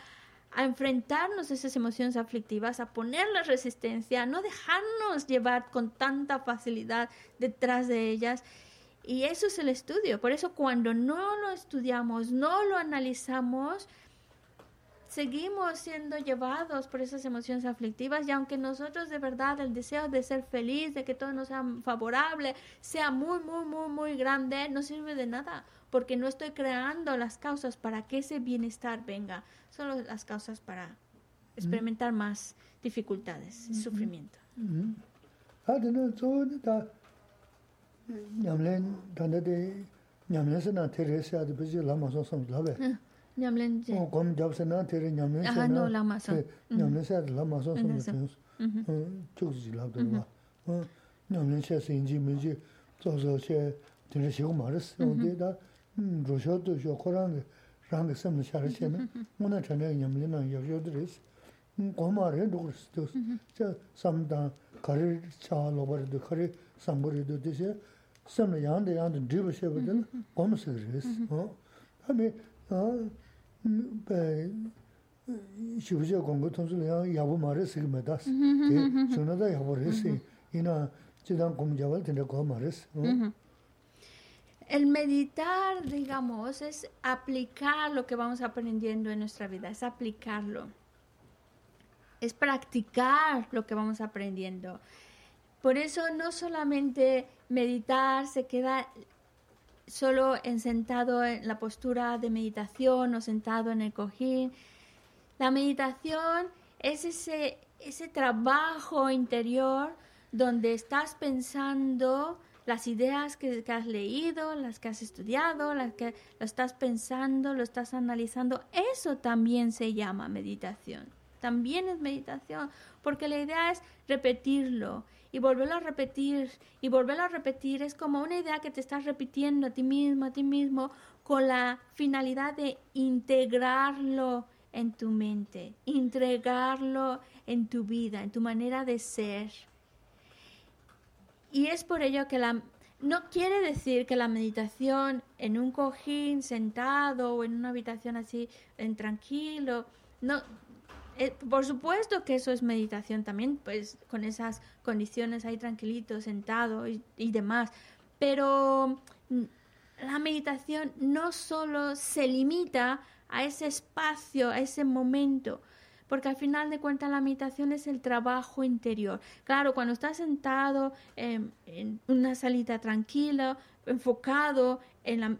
a enfrentarnos a esas emociones aflictivas, a ponerles resistencia, a no dejarnos llevar con tanta facilidad detrás de ellas. Y eso es el estudio. Por eso cuando no lo estudiamos, no lo analizamos, seguimos siendo llevados por esas emociones aflictivas y aunque nosotros de verdad el deseo de ser feliz, de que todo nos sea favorable, sea muy, muy, muy, muy grande, no sirve de nada porque no estoy creando las causas para que ese bienestar venga, solo las causas para experimentar más dificultades y sufrimiento. je. Oh, kom jab se na tere nyamlen se na. Ah, no, lama sa. Nyamlen se de lama sa sa me tens. Chuk ji la de ba. Nyamlen se se inji me ji zo zo che tere shi ma res. O de da ro sho do sho koran de rang de sam sha re che na. Mo na chane nyamlen na yo yo de res. Ko ma re do res do. Cha sam da kare cha lo bar de kare sam bor de de se. Sam yang de yang de de she ba de. Ko ma se res. Ha. Ha me 배 시부제 공부 통수량 야부 말에 쓰기 메다스 El meditar, digamos, es aplicar lo que vamos aprendiendo en nuestra vida, es aplicarlo. Es practicar lo que vamos aprendiendo. Por eso no solamente meditar se queda solo en sentado en la postura de meditación o sentado en el cojín. La meditación es ese, ese trabajo interior donde estás pensando las ideas que, has leído, las que has estudiado, las que lo estás pensando, lo estás analizando. Eso también se llama meditación. También es meditación, porque la idea es repetirlo y volverlo a repetir y volverlo a repetir es como una idea que te estás repitiendo a ti mismo, a ti mismo, con la finalidad de integrarlo en tu mente, entregarlo en tu vida, en tu manera de ser. Y es por ello que la no quiere decir que la meditación en un cojín sentado o en una habitación así en tranquilo, no eh, por supuesto que eso es meditación también, pues con esas condiciones ahí tranquilito, sentado y, demás. Pero mm, la meditación no solo se limita a ese espacio, a ese momento, porque al final de cuentas la meditación es el trabajo interior. Claro, cuando estás sentado en una salita tranquila, enfocado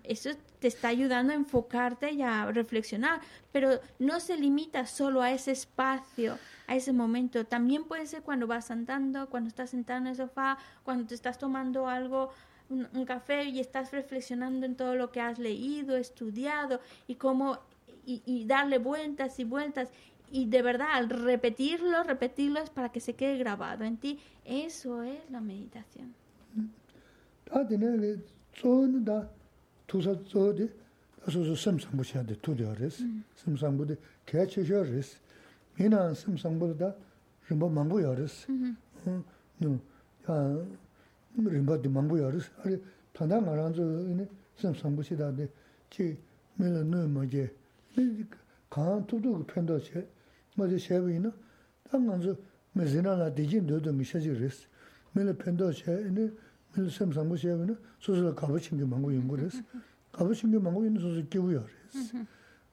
eso te está ayudando a enfocarte y a reflexionar, pero no se limita solo a ese espacio, a ese momento. También puede ser cuando vas andando, cuando estás sentado en el sofá, cuando te estás tomando algo, un, café y estás reflexionando en todo lo que has leído, estudiado y cómo y, darle vueltas y vueltas. Y de verdad, al repetirlo, repetirlo es para que se quede grabado en ti. Eso es la meditación. 투사 저디 아소소 섬상부시한테 투려레스 섬상부데 개체셔레스 미나 섬상부다 림바 망고여레스 음누야 림바디 망고여레스 아리 탄다 말한저 이네 섬상부시다데 지 밀어 넣어마제 간 투도 편도체 뭐지 쉐비나 당간저 메지나라 디진도도 미셔지레스 밀어 편도체 이네 밀 섬상부시하면은 소소가 가보신 게 망고 연구를 가보신 게 망고 있는 소소 끼고요. 그래서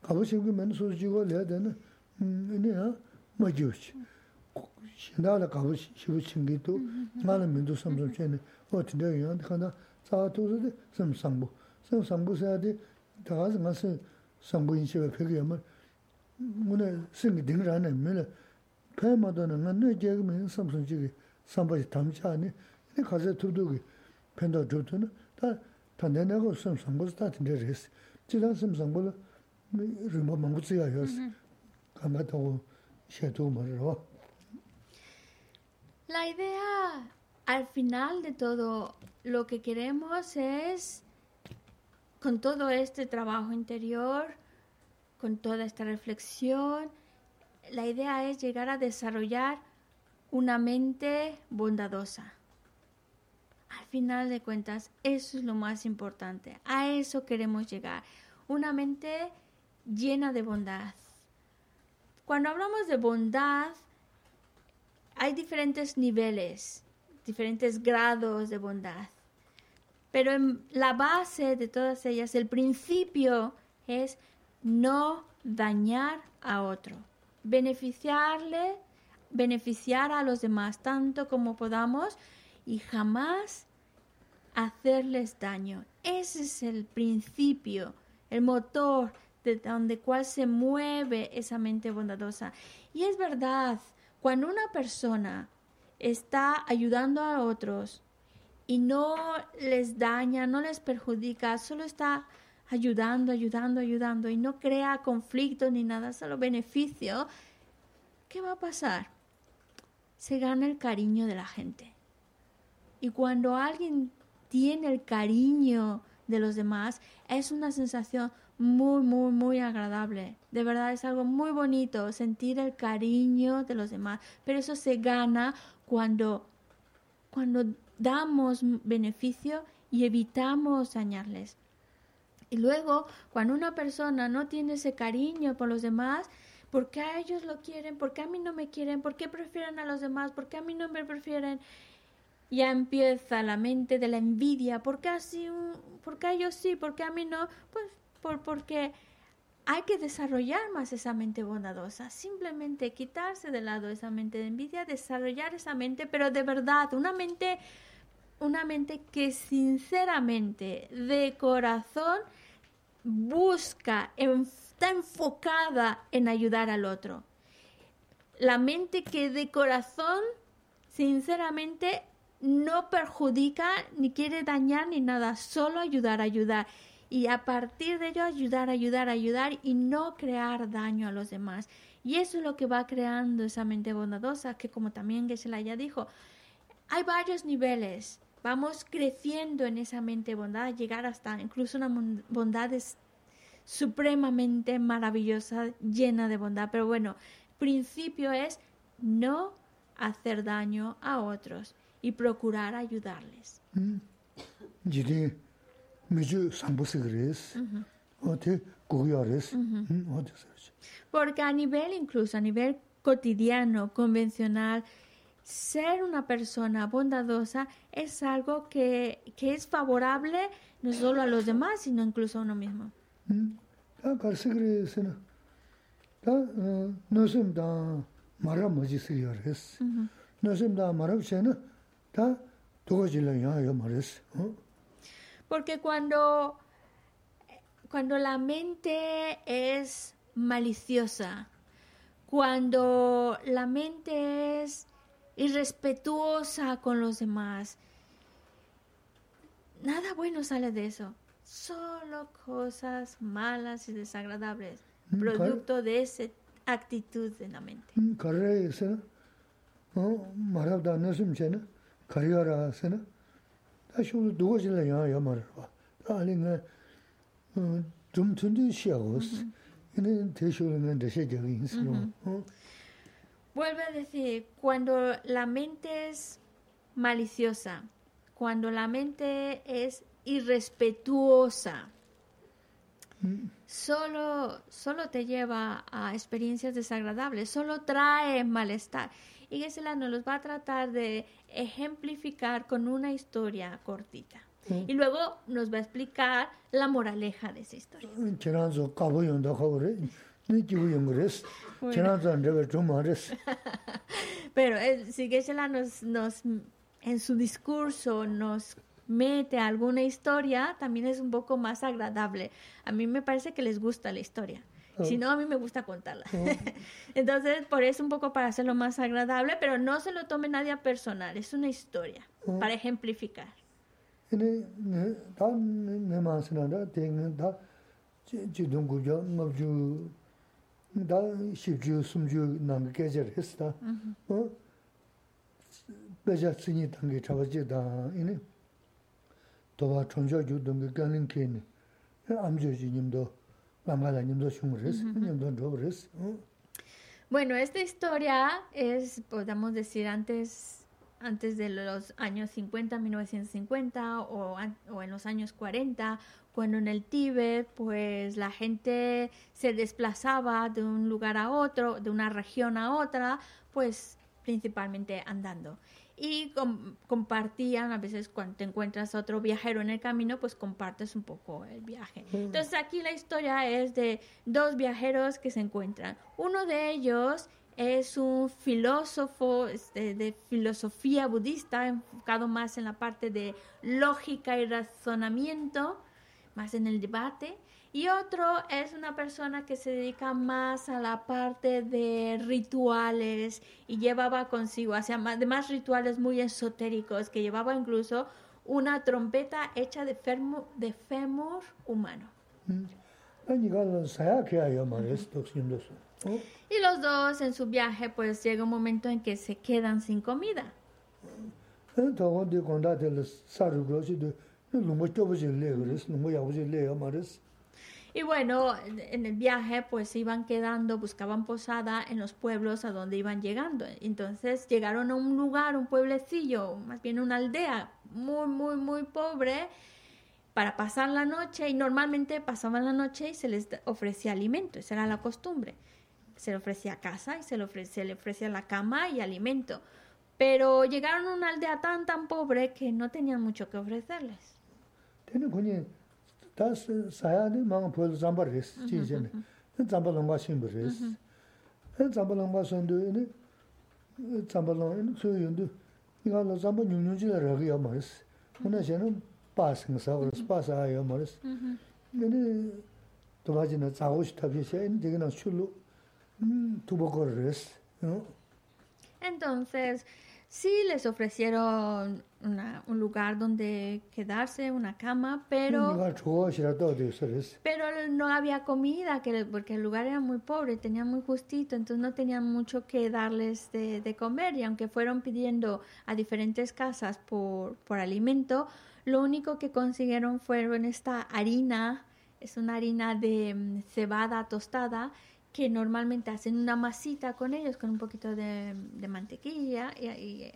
가보신 게 맨 소소 끼고 내야 되는 음 아니야. 뭐지오지. 신나라 가보시 시부친 게도 많은 민도 섬섬 전에 어떻게 해야 하나 자도도 섬상부 섬상부서야 돼. 다가서 가서 상부 인식을 펴게 하면 오늘 생기 등을 밀어 패마도는 내 제금은 섬섬지기 삼바지 담지 않니? 내 가서 두두기 펜도 두두는 다 단내내고 섬 상고서 다 된대 그랬어. 지난 섬 상고를 르모 망고지야 했어. 감아도 셰도 말어. La idea al final de todo lo que queremos es con todo este trabajo interior, con toda esta reflexión, la idea es llegar a desarrollar una mente bondadosa. Al final de cuentas, eso es lo más importante. A eso queremos llegar. Una mente llena de bondad. Cuando hablamos de bondad, hay diferentes niveles, diferentes grados de bondad. Pero en la base de todas ellas, el principio es no dañar a otro, beneficiarle, beneficiar a los demás tanto como podamos y jamás hacerles daño. Ese es el principio, el motor de donde cual se mueve esa mente bondadosa. Y es verdad, cuando una persona está ayudando a otros y no les daña, no les perjudica, solo está ayudando, ayudando, ayudando y no crea conflicto ni nada, solo beneficio, ¿qué va a pasar? Se gana el cariño de la gente. Y cuando alguien tiene el cariño de los demás, es una sensación muy, muy, muy agradable. De verdad es algo muy bonito sentir el cariño de los demás. Pero eso se gana cuando, cuando damos beneficio y evitamos dañarles. Y luego, cuando una persona no tiene ese cariño por los demás, ¿por qué a ellos lo quieren? ¿Por qué a mí no me quieren? ¿Por qué prefieren a los demás? ¿Por qué a mí no me prefieren? Ya empieza la mente de la envidia. ¿Por qué así? ¿Por qué ellos sí? ¿Por qué a mí no? Pues porque hay que desarrollar más esa mente bondadosa, simplemente quitarse de lado esa mente de envidia, desarrollar esa mente, pero de verdad, una mente, una mente que sinceramente, de corazón, busca, está enfocada en ayudar al otro. La mente que de corazón, sinceramente, no perjudica, ni quiere dañar, ni nada, solo ayudar, ayudar y a partir de ello ayudar, ayudar, ayudar y no crear daño a los demás. Y eso es lo que va creando esa mente bondadosa, que como también Geshe-la ya dijo, hay varios niveles. Vamos creciendo en esa mente bondad, llegar hasta incluso una bondad supremamente maravillosa, llena de bondad. Pero bueno, principio es no hacer daño a otros y procurar ayudarles. Mm. Porque a nivel, incluso a nivel cotidiano, convencional, ser una persona bondadosa es algo que, que es favorable no solo a los demás, sino incluso a uno mismo. Porque cuando, cuando la mente es maliciosa, cuando la mente es irrespetuosa con los demás, nada bueno sale de eso. Solo cosas malas y desagradables, mm, producto de esa actitud de la mente. Vuelve a decir, cuando la mente es maliciosa, cuando la mente es irrespetuosa, solo, solo te lleva a experiencias desagradables, solo trae malestar. Y Gesela nos los va a tratar de ejemplificar con una historia cortita. Y luego nos va a explicar la moraleja de esa historia. Pero eh, si Gesela nos, nos, en su discurso nos mete alguna historia, también es un poco más agradable. A mí me parece que les gusta la historia. Si no, a mí me gusta contarla. Entonces, por eso un poco para hacerlo más agradable, pero no se lo tome nadie a personal, es una historia, para ejemplificar. Bueno, esta historia es, podemos decir, antes, antes de los años 50, 1950 o, o en los años 40, cuando en el Tíbet, pues la gente se desplazaba de un lugar a otro, de una región a otra, pues principalmente andando y compartían, a veces cuando te encuentras a otro viajero en el camino, pues compartes un poco el viaje. Mm. Entonces aquí la historia es de dos viajeros que se encuentran. Uno de ellos es un filósofo este, de filosofía budista, enfocado más en la parte de lógica y razonamiento, más en el debate. Y otro es una persona que se dedica más a la parte de rituales y llevaba consigo, hacia más, rituales muy esotéricos, que llevaba incluso una trompeta hecha de, fermo, de fémur humano. Mm. Y los dos en su viaje, pues llega un momento en que se quedan sin comida. Y bueno, en el viaje pues iban quedando, buscaban posada en los pueblos a donde iban llegando. Entonces llegaron a un lugar, un pueblecillo, más bien una aldea muy, muy, muy pobre para pasar la noche y normalmente pasaban la noche y se les ofrecía alimento, esa era la costumbre. Se le ofrecía casa y se le, ofrecía, le ofrecía la cama y alimento. Pero llegaron a una aldea tan, tan pobre que no tenían mucho que ofrecerles. 다 사야니 망 벌 잠바 레스 진제네. 잠바 롱가 심부 레스. 잠바 롱가 선도니 잠바 롱 소윤도 이거 잠바 뉴뉴지라 라기야 마스. 오늘 저는 빠싱사 그래서 빠사야 마스. 근데 또 가지는 자고 싶다 비셔 있는데 그냥 출로 음 두버거 레스 Entonces, Sí, les ofrecieron un lugar donde quedarse, una cama, pero... Pero no había comida, que, porque el lugar era muy pobre, tenía muy justito, entonces no tenían mucho que darles de, comer. Y aunque fueron pidiendo a diferentes casas por, por alimento, lo único que consiguieron fueron esta harina, es una harina de mm, cebada tostada, que normalmente hacen una masita con ellos, con un poquito de, mantequilla y,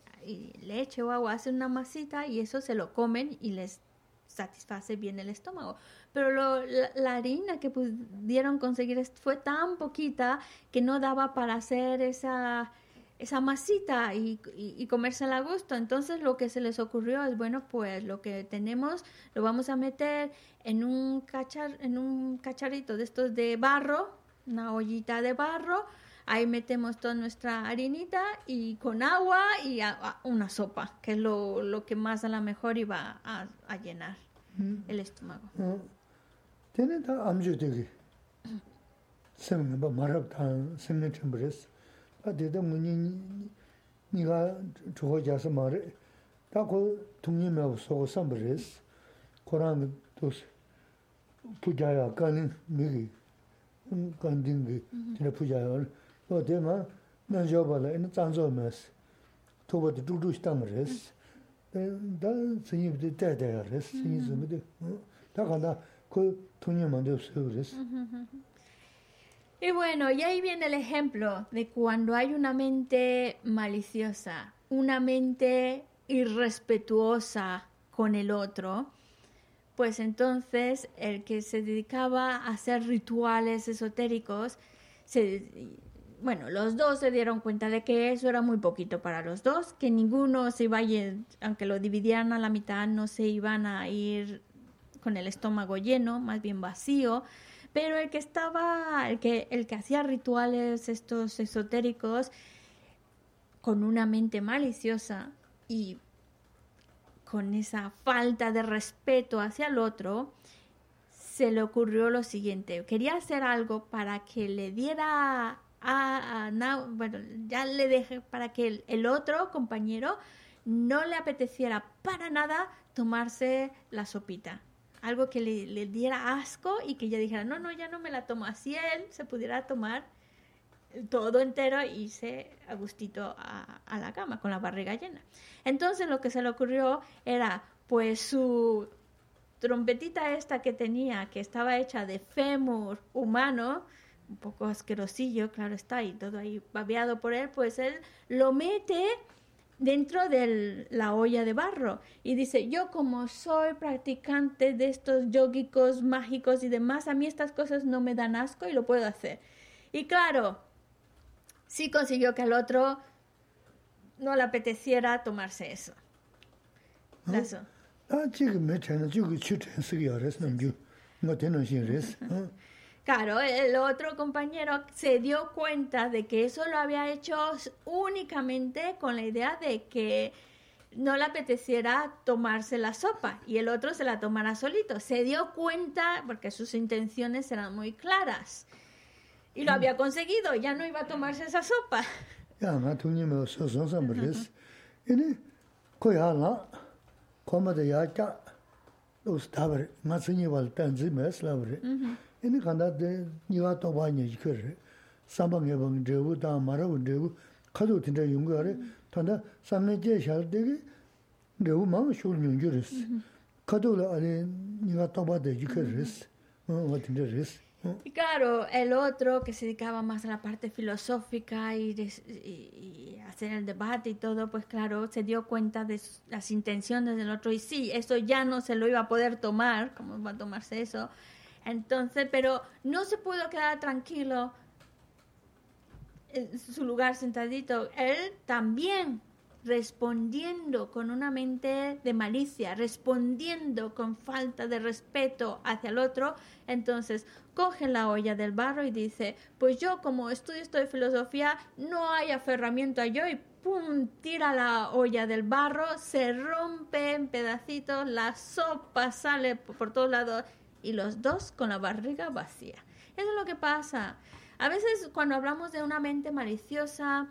leche o agua, hacen una masita y eso se lo comen y les satisface bien el estómago. Pero la, harina que pudieron conseguir fue tan poquita que no daba para hacer esa, esa masita y, y, comérsela a gusto. Entonces lo que se les ocurrió es, bueno, pues lo que tenemos lo vamos a meter en un, cachar, en un cacharrito de estos de barro una ollita de barro, ahí metemos toda nuestra harinita y con agua y una sopa, que es lo, lo, que más a lo mejor iba a, a llenar mm. el estómago. Tiene ta amju de sem ba marab ta sem ne chambres. A de de muni ni ga chugo ja sa mare. Ta ko tungni me so sam bres. Koran dos puja ya kanin mi 간딩기 tira pujayo. O de ma, nan zhoba la, ina zanzo mes, toba di dhulu shtang res. Da zinyi bide daya res, zinyi zinyi bide. Da kanda ko tunye mande usiyo res. Y bueno, y ahí viene el ejemplo de cuando hay una mente maliciosa, una mente irrespetuosa con el otro, pues entonces el que se dedicaba a hacer rituales esotéricos, bueno, los dos se dieron cuenta de que eso era muy poquito para los dos, que ninguno se iba a ir, aunque lo dividieran a la mitad, no se iban a ir con el estómago lleno, más bien vacío. Pero el que estaba, el que, el que hacía rituales estos esotéricos con una mente maliciosa y con esa falta de respeto hacia el otro, se le ocurrió lo siguiente. Quería hacer algo para que le diera a, bueno, ya le dejé para que el, otro compañero no le apeteciera para nada tomarse la sopita. Algo que le, le, diera asco y que ella dijera, no, no, ya no me la tomo. Así él se pudiera tomar todo entero y se a gustito a, la cama con la barriga llena. Entonces lo que se le ocurrió era pues su trompetita esta que tenía, que estaba hecha de fémur humano, un poco asquerosillo, claro está, y todo ahí babeado por él, pues él lo mete dentro de la olla de barro y dice, yo como soy practicante de estos yogicos mágicos y demás, a mí estas cosas no me dan asco y lo puedo hacer. Y claro, sí consiguió que al otro no le apeteciera tomarse eso. Eso. Claro, el otro compañero se dio cuenta de que eso lo había hecho únicamente con la idea de que no le apeteciera tomarse la sopa y el otro se la tomara solito. Se dio cuenta porque sus intenciones eran muy claras y lo había conseguido, ya no iba a tomarse esa sopa. Ini kanda de niwa toba nye ikir, samba nye bang drebu, da mara bang drebu, kado tinda yungu yare, tanda samne je shal degi drebu maa shul nyungu res. Kado la ane niwa toba de ikir res, wa tinda res. Y claro, el otro que se dedicaba más a la parte filosófica y, de, y, hacer el debate y todo, pues claro, se dio cuenta de las intenciones del otro y sí, eso ya no se lo iba a poder tomar, ¿cómo va a tomarse eso? Entonces, pero no se pudo quedar tranquilo en su lugar sentadito. Él también respondiendo con una mente de malicia, respondiendo con falta de respeto hacia el otro, entonces coge la olla del barro y dice, pues yo como estudio esto de filosofía, no hay aferramiento a yo y pum, tira la olla del barro, se rompe en pedacitos, la sopa sale por todos lados y los dos con la barriga vacía. Eso es lo que pasa. A veces cuando hablamos de una mente maliciosa,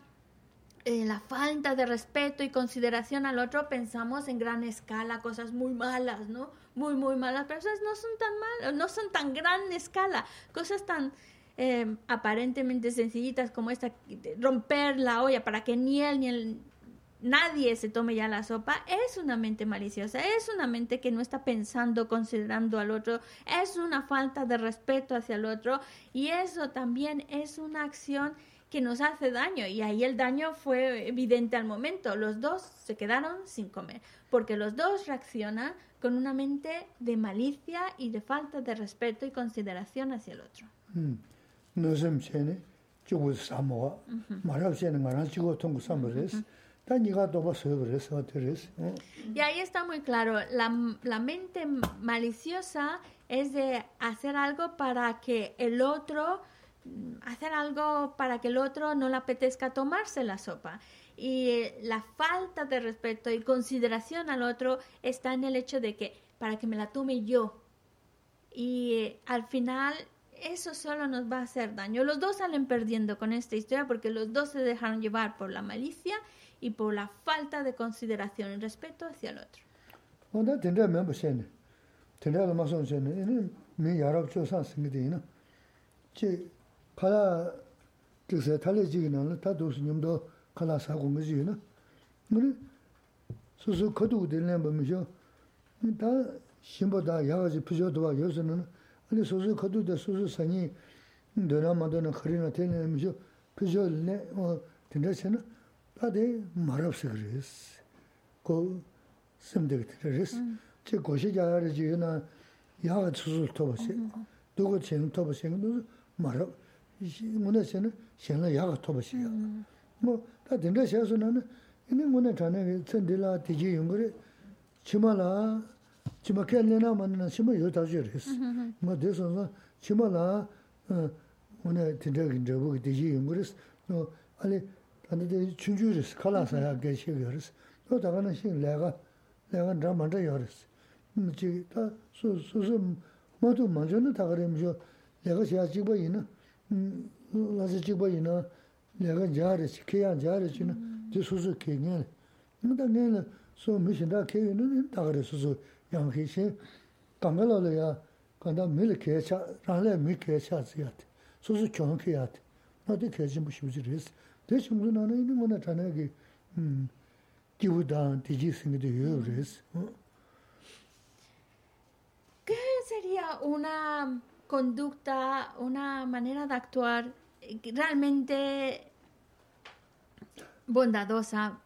eh, la falta de respeto y consideración al otro, pensamos en gran escala, cosas muy malas, ¿no? Muy, muy malas, pero esas no son tan malas, no son tan gran escala, cosas tan eh, aparentemente sencillitas como esta, romper la olla para que ni él ni el, nadie se tome ya la sopa, es una mente maliciosa, es una mente que no está pensando, considerando al otro, es una falta de respeto hacia el otro y eso también es una acción que nos hace daño. Y ahí el daño fue evidente al momento. Los dos se quedaron sin comer porque los dos reaccionan con una mente de malicia y de falta de respeto y consideración hacia el otro. Y ahí está muy claro, la, la, mente maliciosa es de hacer algo para que el otro, hacer algo para que el otro no le apetezca tomarse la sopa. Y la falta de respeto y consideración al otro está en el hecho de que para que me la tome yo. Y al final eso solo nos va a hacer daño. Los dos salen perdiendo con esta historia porque los dos se dejaron llevar por la malicia y por la falta de consideración y respeto hacia el otro. Onda tendrá me amo sene. Tendrá lo más sene. Ene me yara cho san sing de na. Che para que se tale ji na ta do su nyum do kala sa gu me ji na. Mure su su ko du de ne ba me jo. Ta 심 보다 야가지 부조도 와 요새는 아니 소소 거두데 소소 산이 너나 만드는 거리나 되는 미죠 부조네 어 된다잖아 다데 말없어 그랬어. 고 심되게 그랬어. 제 고시 자를 지나 야가 수술 토버시. 누구 지금 토버시 너 말어. 이 문에서는 신라 야가 토버시야. 뭐다 된다 해서 나는 이내 문에 전에 전들라 뒤지 연구를 치마라 치마 kell내나 만나 치마 요다 저랬어. 뭐 돼서 치마라 어 오늘 된다 근데 보기 뒤지 연구를 너 아니 ane de chunju ris, kala saya ge shi ge ris. Yo daga na shing lega, lega nra manda yo ris. Chi ta su su su madu manjo na daga rim jo, lega siya chigba ina, lasi chigba ina, lega jaa ris, kiya jaa ris ina, di su su ki nga. Nga nga na su mi shinda ki ina, daga ris su su yang ki shi. Kanga lo lo ya, kanda mi li kiya cha, rang le mi kiya cha zi yate, su su kiong ki yate. Na di kiya jimbo shi uzi ris. 대충 나는 이는 뭐나 자네기 음 기부다 디지 생기도 요레스 sería una conducta, una manera de actuar realmente bondadosa,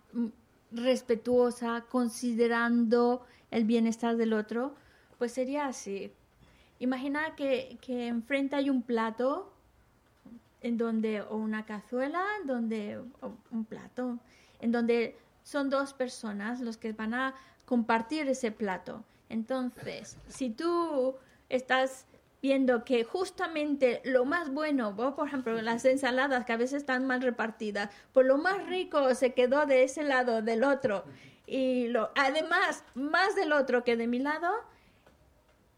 respetuosa, considerando el bienestar del otro? Pues sería así. Imagina que, que enfrente hay un plato en donde, o una cazuela, donde, un plato, en donde son dos personas los que van a compartir ese plato. Entonces, si tú estás viendo que justamente lo más bueno, por ejemplo, las ensaladas que a veces están mal repartidas, pues lo más rico se quedó de ese lado del otro y lo, además más del otro que de mi lado,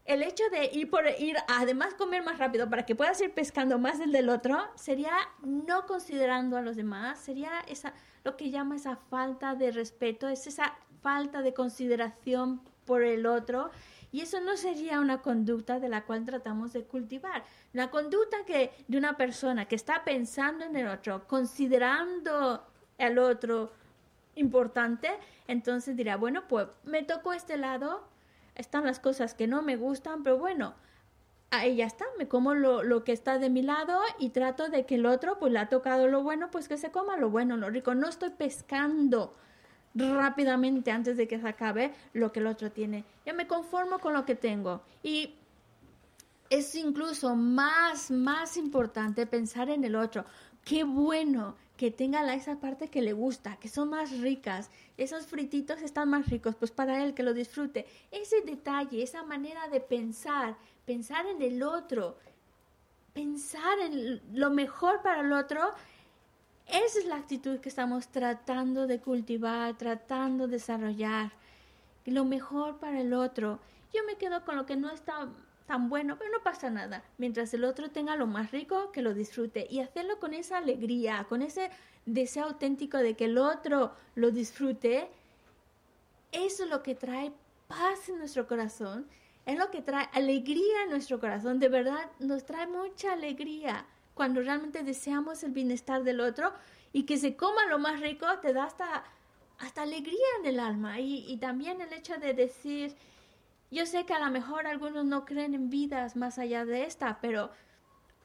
el hecho de ir por ir, además comer más rápido para que puedas ir pescando más del del otro, sería no considerando a los demás, sería esa lo que llama esa falta de respeto, es esa falta de consideración por el otro. Y eso no sería una conducta de la cual tratamos de cultivar. La conducta que de una persona que está pensando en el otro, considerando al otro importante, entonces dirá, bueno, pues me tocó este lado, están las cosas que no me gustan, pero bueno, ahí ya está, me como lo, lo, que está de mi lado y trato de que el otro, pues le ha tocado lo bueno, pues que se coma lo bueno, lo rico. No estoy pescando rápidamente antes de que se acabe lo que el otro tiene. Yo me conformo con lo que tengo. Y es incluso más, más importante pensar en el otro. Qué bueno que tenga esa parte que le gusta, que son más ricas, esos frititos están más ricos, pues para él que lo disfrute. Ese detalle, esa manera de pensar, pensar en el otro, pensar en lo mejor para el otro, esa es la actitud que estamos tratando de cultivar, tratando de desarrollar. Lo mejor para el otro. Yo me quedo con lo que no está tan bueno, pero no pasa nada. Mientras el otro tenga lo más rico, que lo disfrute y hacerlo con esa alegría, con ese deseo auténtico de que el otro lo disfrute, eso es lo que trae paz en nuestro corazón, es lo que trae alegría en nuestro corazón, de verdad nos trae mucha alegría cuando realmente deseamos el bienestar del otro y que se coma lo más rico te da hasta, hasta alegría en el alma. Y, y también el hecho de decir, yo sé que a lo mejor algunos no creen en vidas más allá de esta, pero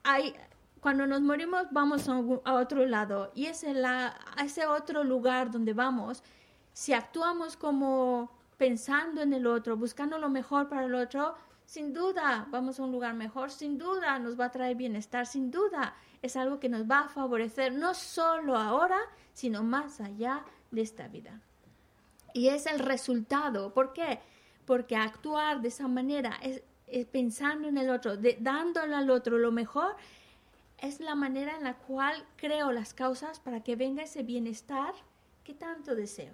hay, cuando nos morimos vamos a, otro lado y ese, la, ese otro lugar donde vamos, si actuamos como pensando en el otro, buscando lo mejor para el otro, sin duda vamos a un lugar mejor, sin duda nos va a traer bienestar, sin duda es algo que nos va a favorecer no solo ahora, sino más allá de esta vida. Y es el resultado. ¿Por qué? porque actuar de esa manera, es, pensando en el otro, dándole al otro lo mejor, es la manera en la cual creo las causas para que venga ese bienestar que tanto deseo.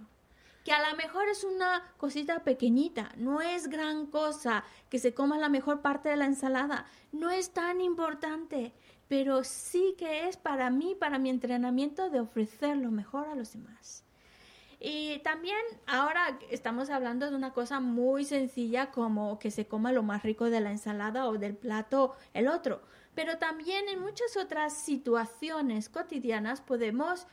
Que a lo mejor es una cosita pequeñita, no es gran cosa que se coma la mejor parte de la ensalada, no es tan importante, pero sí que es para mí, para mi entrenamiento de ofrecer lo mejor a los demás. Y también ahora estamos hablando de una cosa muy sencilla como que se coma lo más rico de la ensalada o del plato el otro. Pero también en muchas otras situaciones cotidianas podemos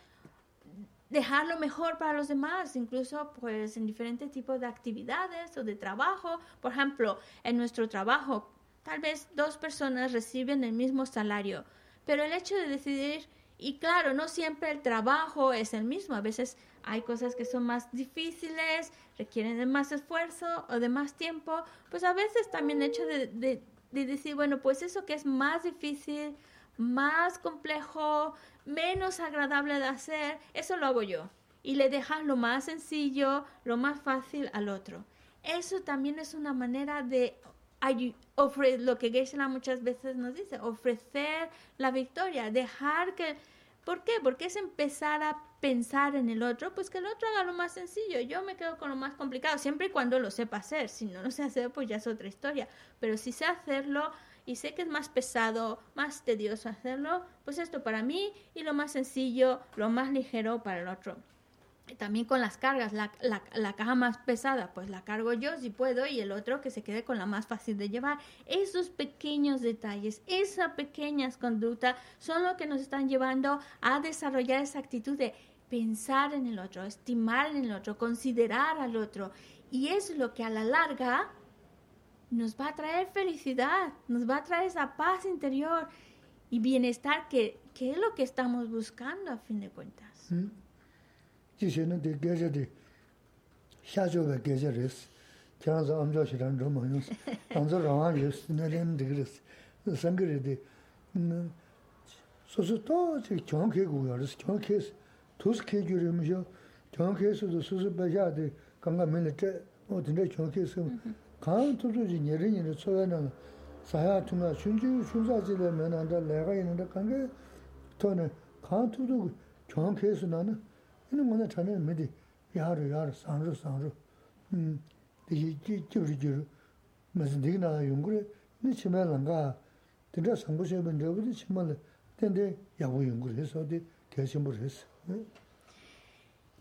dejar lo mejor para los demás, incluso pues en diferentes tipos de actividades o de trabajo. Por ejemplo, en nuestro trabajo, tal vez dos personas reciben el mismo salario, pero el hecho de decidir, y claro, no siempre el trabajo es el mismo, a veces hay cosas que son más difíciles, requieren de más esfuerzo o de más tiempo, pues a veces también el hecho de, de, decir, bueno, pues eso que es más difícil, más complejo, menos agradable de hacer, eso lo hago yo. Y le dejas lo más sencillo, lo más fácil al otro. Eso también es una manera de ofrecer, lo que Geisha muchas veces nos dice, ofrecer la victoria, dejar que ¿Por qué? Porque es empezar a pensar en el otro, pues que el otro haga lo más sencillo. Yo me quedo con lo más complicado, siempre y cuando lo sepa hacer. Si no lo sé hacer, pues ya es otra historia. Pero si sé hacerlo y sé que es más pesado, más tedioso hacerlo, pues esto para mí y lo más sencillo, lo más ligero para el otro también con las cargas, la, la, caja más pesada, pues la cargo yo si puedo y el otro que se quede con la más fácil de llevar. Esos pequeños detalles, esas pequeñas conductas son lo que nos están llevando a desarrollar esa actitud de pensar en el otro, estimar en el otro, considerar al otro. Y es lo que a la larga nos va a traer felicidad, nos va a traer esa paz interior y bienestar que, que es lo que estamos buscando a fin de cuentas. 소 kaan tuzuji nyeri nyeri tsuwe na saya tunga shunji shunzaji le me nanda lega inanda kange tohne kaan tuzu kyaan kesu nana ina ngana chane midi yaru yaru sanru sanru digi jibri jiru masin digi na yungure ni chime langa dinda sangu shebe ndabudi chima le dende yabu yungure hesa di teshimbur hesa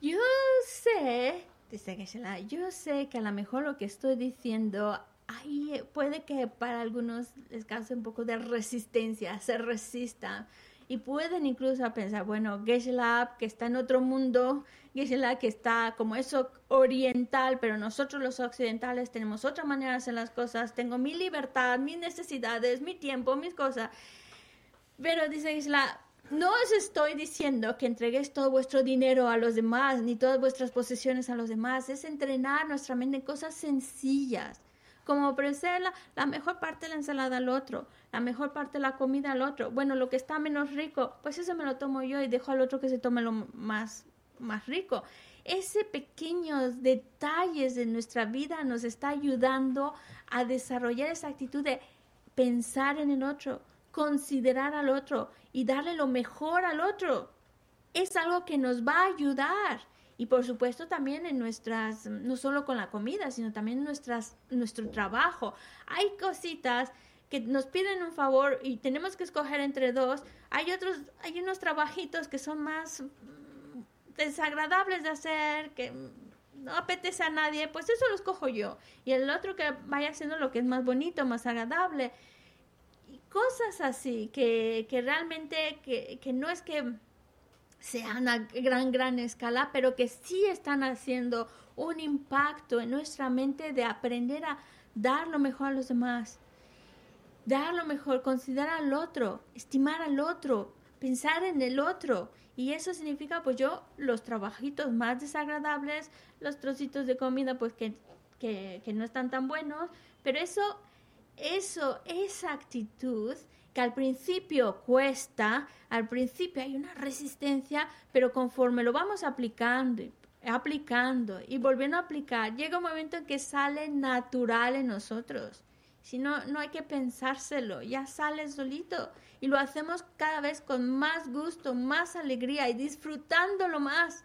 You say Dice Geshe-la, yo sé que a lo mejor lo que estoy diciendo ahí puede que para algunos les cause un poco de resistencia, se resista Y pueden incluso pensar, bueno, Geshe-la que está en otro mundo, Geshe-la que está como eso oriental, pero nosotros los occidentales tenemos otra manera de hacer las cosas, tengo mi libertad, mis necesidades, mi tiempo, mis cosas. Pero dice Geshe-la, no os estoy diciendo que entreguéis todo vuestro dinero a los demás, ni todas vuestras posesiones a los demás. Es entrenar nuestra mente en cosas sencillas, como ofrecer la, mejor parte de la ensalada al otro, la mejor parte de la comida al otro. Bueno, lo que está menos rico, pues eso me lo tomo yo y dejo al otro que se tome lo más, más rico. Ese pequeños detalles de nuestra vida nos está ayudando a desarrollar esa actitud de pensar en el otro, considerar al otro y darle lo mejor al otro. Es algo que nos va a ayudar. Y por supuesto también en nuestras, no solo con la comida, sino también en nuestras, nuestro trabajo. Hay cositas que nos piden un favor y tenemos que escoger entre dos. Hay otros, hay unos trabajitos que son más mm, desagradables de hacer, que no apetece a nadie, pues eso lo escojo yo. Y el otro que vaya haciendo lo que es más bonito, más agradable cosas así, que, realmente, que, no es que sea una gran, gran escala, pero que sí están haciendo un impacto en nuestra mente de aprender a dar lo mejor a los demás, dar lo mejor, considerar al otro, estimar al otro, pensar en el otro. Y eso significa, pues yo, los trabajitos más desagradables, los trocitos de comida, pues que, que no están tan buenos, pero eso eso, esa actitud que al principio cuesta, al principio hay una resistencia, pero conforme lo vamos aplicando, aplicando y volviendo a aplicar, llega un momento en que sale natural en nosotros. Si no, no hay que pensárselo, ya sale solito. Y lo hacemos cada vez con más gusto, más alegría y disfrutándolo más.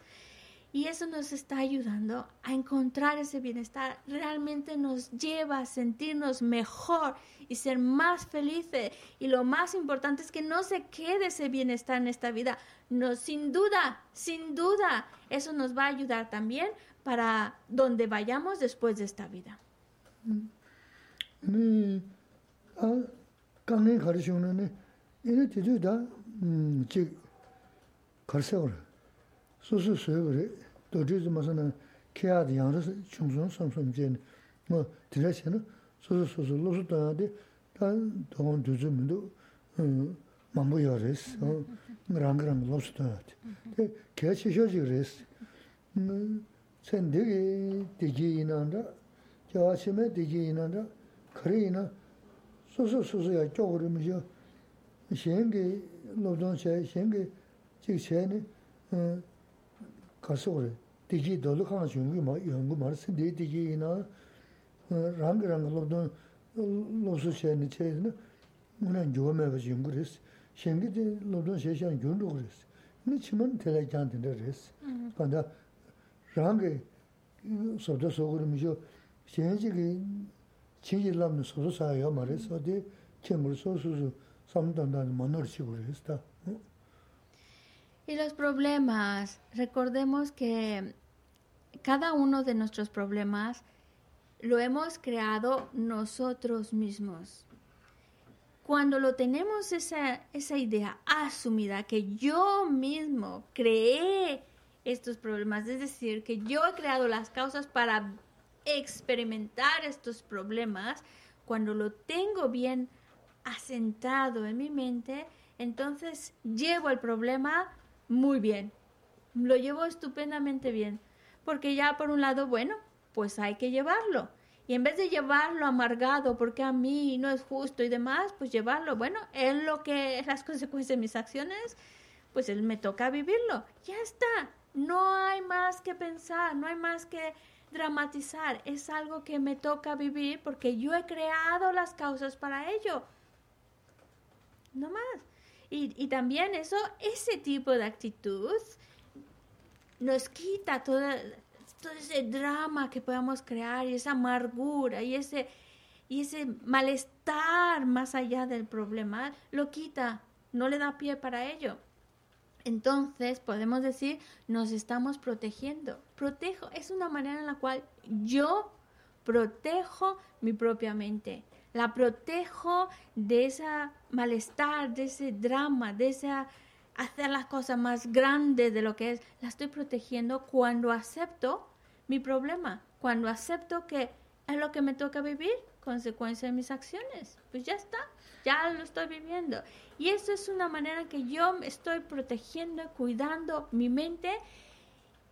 Y eso nos está ayudando a encontrar ese bienestar. Realmente nos lleva a sentirnos mejor y ser más felices. Y lo más importante es que no se quede ese bienestar en esta vida. No, sin duda, sin duda, eso nos va a ayudar también para donde vayamos después de esta vida. 수수 그래 도지즈 무슨 케아디 양르 충성 섬섬제 뭐 드레시는 수수 수수 로스다데 단 동원 두즈민도 음 mambuyorez 어 랑랑 로스다데 그 개치셔지 그랬어 음 센데게 디기인한다 가서 그래. 디지 돌로 가는 중에 뭐 연구 말 쓴데 디지나 랑랑 로도 로스체니 체는 문은 조메 가지고 연구했어. 생기지 로도 세상 연구 그랬어. 근데 치면 대략한테 그랬어. 근데 랑게 소도 소그름이죠. 현직이 진실람는 소소사요 말해서 어디 채물 소소소 삼단단 만날 시고 그랬다. Y los problemas, recordemos que cada uno de nuestros problemas lo hemos creado nosotros mismos. Cuando lo tenemos esa, esa idea asumida que yo mismo creé estos problemas, es decir, que yo he creado las causas para experimentar estos problemas, cuando lo tengo bien asentado en mi mente, entonces llevo el problema muy bien. Lo llevo estupendamente bien. Porque ya por un lado, bueno, pues hay que llevarlo. Y en vez de llevarlo amargado porque a mí no es justo y demás, pues llevarlo, bueno, es lo que es las consecuencias de mis acciones, pues él me toca vivirlo. Ya está. No hay más que pensar, no hay más que dramatizar. Es algo que me toca vivir porque yo he creado las causas para ello. No más. Y, también eso, ese tipo de actitud nos quita todo, todo ese drama que podamos crear y esa amargura y ese, y ese malestar más allá del problema, lo quita, no le da pie para ello. Entonces podemos decir, nos estamos protegiendo. Protejo es una manera en la cual yo protejo mi propia mente. La protejo de ese malestar, de ese drama, de esa hacer las cosas más grandes de lo que es. La estoy protegiendo cuando acepto mi problema, cuando acepto que es lo que me toca vivir, consecuencia de mis acciones. Pues ya está, ya lo estoy viviendo. Y eso es una manera que yo estoy protegiendo, cuidando mi mente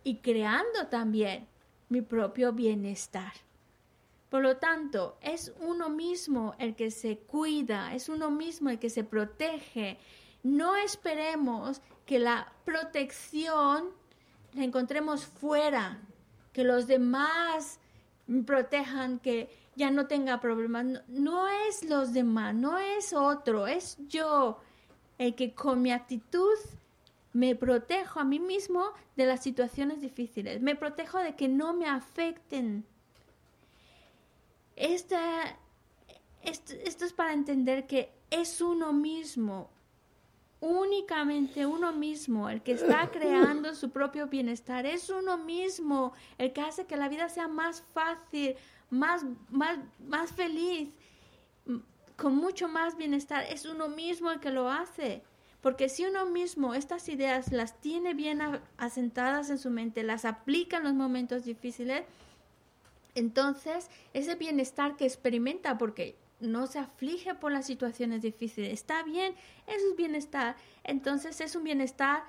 y creando también mi propio bienestar. Por lo tanto, es uno mismo el que se cuida, es uno mismo el que se protege, no esperemos que la protección la encontremos fuera, que los demás protejan, que ya no tenga problemas. No, es los demás, no es otro, es yo el que con mi actitud me protejo a mí mismo de las situaciones difíciles, me protejo de que no me afecten. Esto, esto es para entender que es uno mismo únicamente uno mismo el que está creando su propio bienestar. Es uno mismo el que hace que la vida sea más fácil, más, más, más feliz, con mucho más bienestar. Es uno mismo el que lo hace. Porque si uno mismo estas ideas las tiene bien asentadas en su mente, las aplica en los momentos difíciles, entonces ese bienestar que experimenta, porque no se aflige por las situaciones difíciles. Está bien, eso es bienestar. Entonces es un bienestar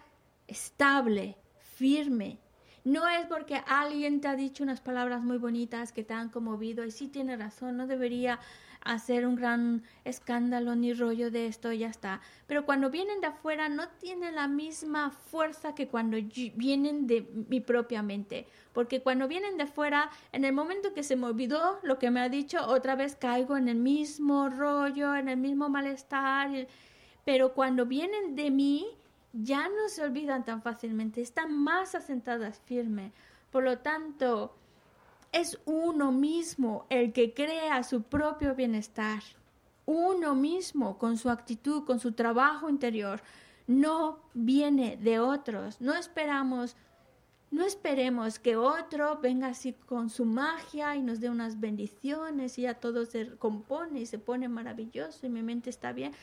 estable, firme. No es porque alguien te ha dicho unas palabras muy bonitas que te han conmovido y sí tiene razón, no debería hacer un gran escándalo ni rollo de esto ya está. Pero cuando vienen de afuera no tienen la misma fuerza que cuando vienen de mi propia mente. Porque cuando vienen de afuera, en el momento que se me olvidó lo que me ha dicho, otra vez caigo en el mismo rollo, en el mismo malestar. Pero cuando vienen de mí, ya no se olvidan tan fácilmente, están más asentadas firme. Por lo tanto, es uno mismo el que crea su propio bienestar. Uno mismo con su actitud, con su trabajo interior. No viene de otros. No esperamos, no esperemos que otro venga así con su magia y nos dé unas bendiciones y ya todo se compone y se pone maravilloso y mi mente está bien.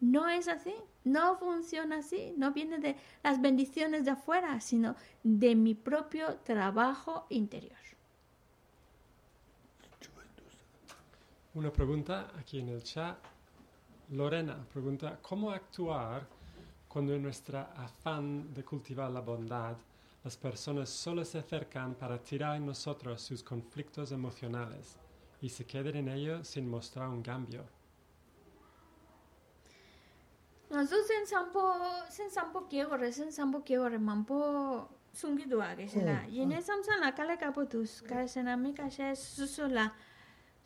No es así, no funciona así, no viene de las bendiciones de afuera, sino de mi propio trabajo interior. Una pregunta aquí en el chat. Lorena pregunta, ¿cómo actuar cuando en nuestro afán de cultivar la bondad las personas solo se acercan para tirar en nosotros sus conflictos emocionales y se queden en ellos sin mostrar un cambio? Nosotros en Sampo, en Sampo quiero, en Sampo quiero, mampo sungido que será. Y en esa samsa la cala capotus, que se na mi caché susula.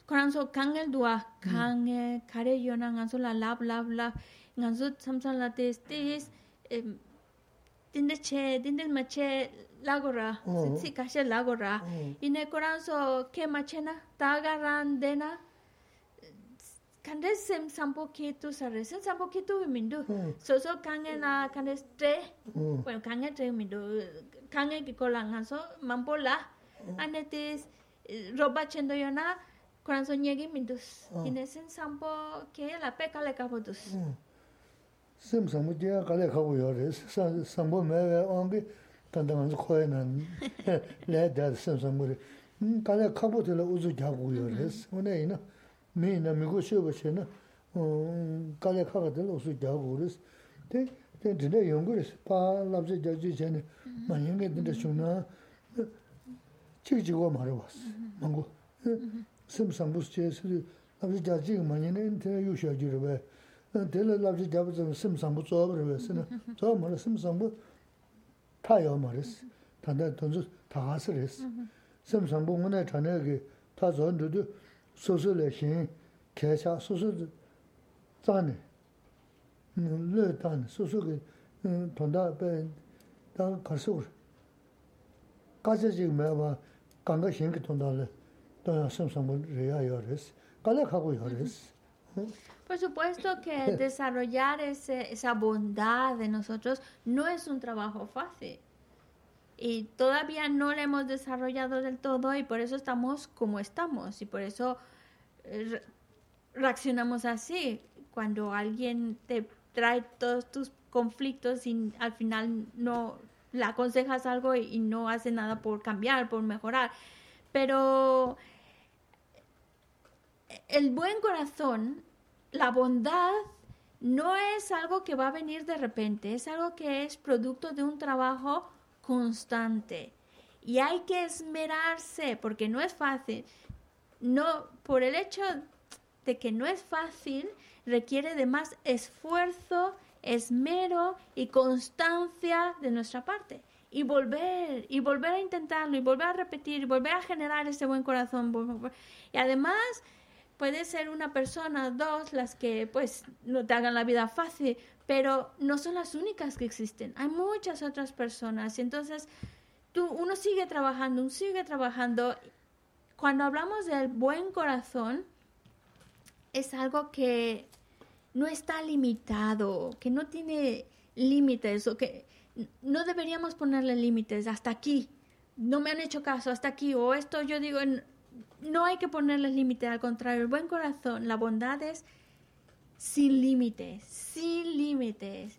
그래서 강을 두아 강에 가래 요나 간솔라 랍랍랍 간소 참살라 테스티스 딘데 체 딘데 마체 라고라 시치 가셰 라고라 이네 그래서 케 마체나 다가란 데나 칸데 셈 삼포 케투 사레세 삼포 케투 민두 소소 강에나 칸데 스테 뭐 강에 테 민두 강에 기콜랑 간소 맘폴라 아네티스 로바 첸도요나 그런 소리 얘기 민두스 이네신 삼보 개라 빼깔래 가보두스 sim samu diya kale kabu yore, sambu mewe ongi tandamanzi koya nan, le dada sim samu re, hmm, kale kabu tila uzu gyagu yore, wane ina, mi ina migo sheba she na, hmm, kale kaka tila uzu gyagu yore, te, te dine yungu re, pa labze gyagu che ne, ma yenge dinde shungna, chik chigwa mara wasi, mangu, sim sambus che siri labzi jaji mangi ne tena yu shio ji rwe tena labzi jabu zang sim sambu zob rwe sina. Zob mara sim sambu ta yo maris tanda tonzu ta hasi res. Sim sambu ngune chane ki ta zon dudu susu le xin ke xa susu zani le dani susu ki mm, tanda pe dang karsu ur kacha jik mewa ganga xin ki tanda le. Por supuesto que desarrollar ese, esa bondad de nosotros no es un trabajo fácil. Y todavía no la hemos desarrollado del todo y por eso estamos como estamos. Y por eso eh, re- reaccionamos así. Cuando alguien te trae todos tus conflictos y al final no le aconsejas algo y, y no hace nada por cambiar, por mejorar. Pero el buen corazón, la bondad, no es algo que va a venir de repente, es algo que es producto de un trabajo constante. Y hay que esmerarse, porque no es fácil. No, por el hecho de que no es fácil, requiere de más esfuerzo, esmero y constancia de nuestra parte. Y volver, y volver a intentarlo, y volver a repetir, y volver a generar ese buen corazón. Y además, puede ser una persona, dos, las que pues no te hagan la vida fácil, pero no son las únicas que existen. Hay muchas otras personas. Entonces, tú, uno sigue trabajando, uno sigue trabajando. Cuando hablamos del buen corazón, es algo que no está limitado, que no tiene límites o que no deberíamos ponerle límites hasta aquí. No me han hecho caso hasta aquí o esto yo digo, no hay que ponerle límites, al contrario, el buen corazón, la bondad es sin límites, sin límites,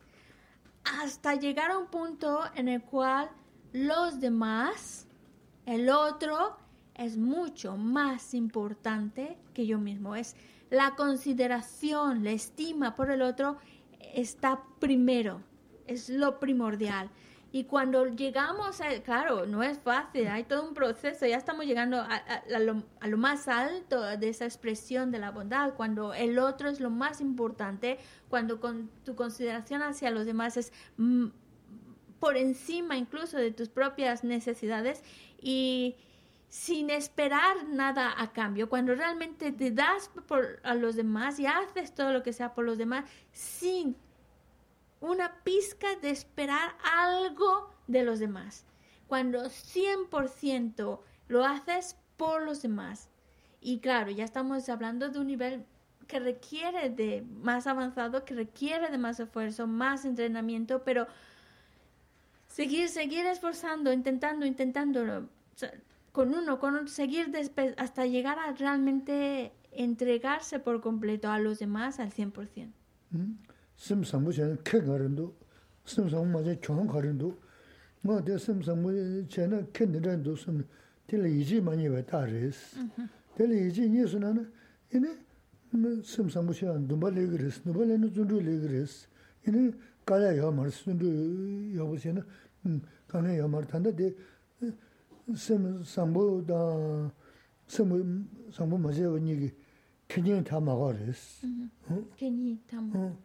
hasta llegar a un punto en el cual los demás, el otro, es mucho más importante que yo mismo. Es la consideración, la estima por el otro está primero, es lo primordial. Y cuando llegamos a, claro, no es fácil, hay todo un proceso, ya estamos llegando a, lo más alto de esa expresión de la bondad, cuando el otro es lo más importante, cuando con tu consideración hacia los demás es mm, por encima incluso de tus propias necesidades y sin esperar nada a cambio, cuando realmente te das por a los demás y haces todo lo que sea por los demás sin una pizca de esperar algo de los demás. Cuando 100% lo haces por los demás. Y claro, ya estamos hablando de un nivel que requiere de más avanzado, que requiere de más esfuerzo, más entrenamiento, pero seguir, seguir esforzando, intentando, intentándolo, con uno, con otro, seguir hasta llegar a realmente entregarse por completo a los demás al 100%. sim sambu chen ke garindu, sim sambu ma chen chong garindu, ma de sim sambu chen ke nirandu sim, tila iji ma nyewe ta res. Tila iji nye suna na, ine sim sambu chen dumba legi res, dumba legi zundu legi res, ine kaya ya mar, zundu ya bu chen, mm, kaya ya mar tanda de sim sambu da, sim sambu ma chen nyegi, kenyin ta ma ga res. Mm-hmm. Kenyi ta ma. Mm.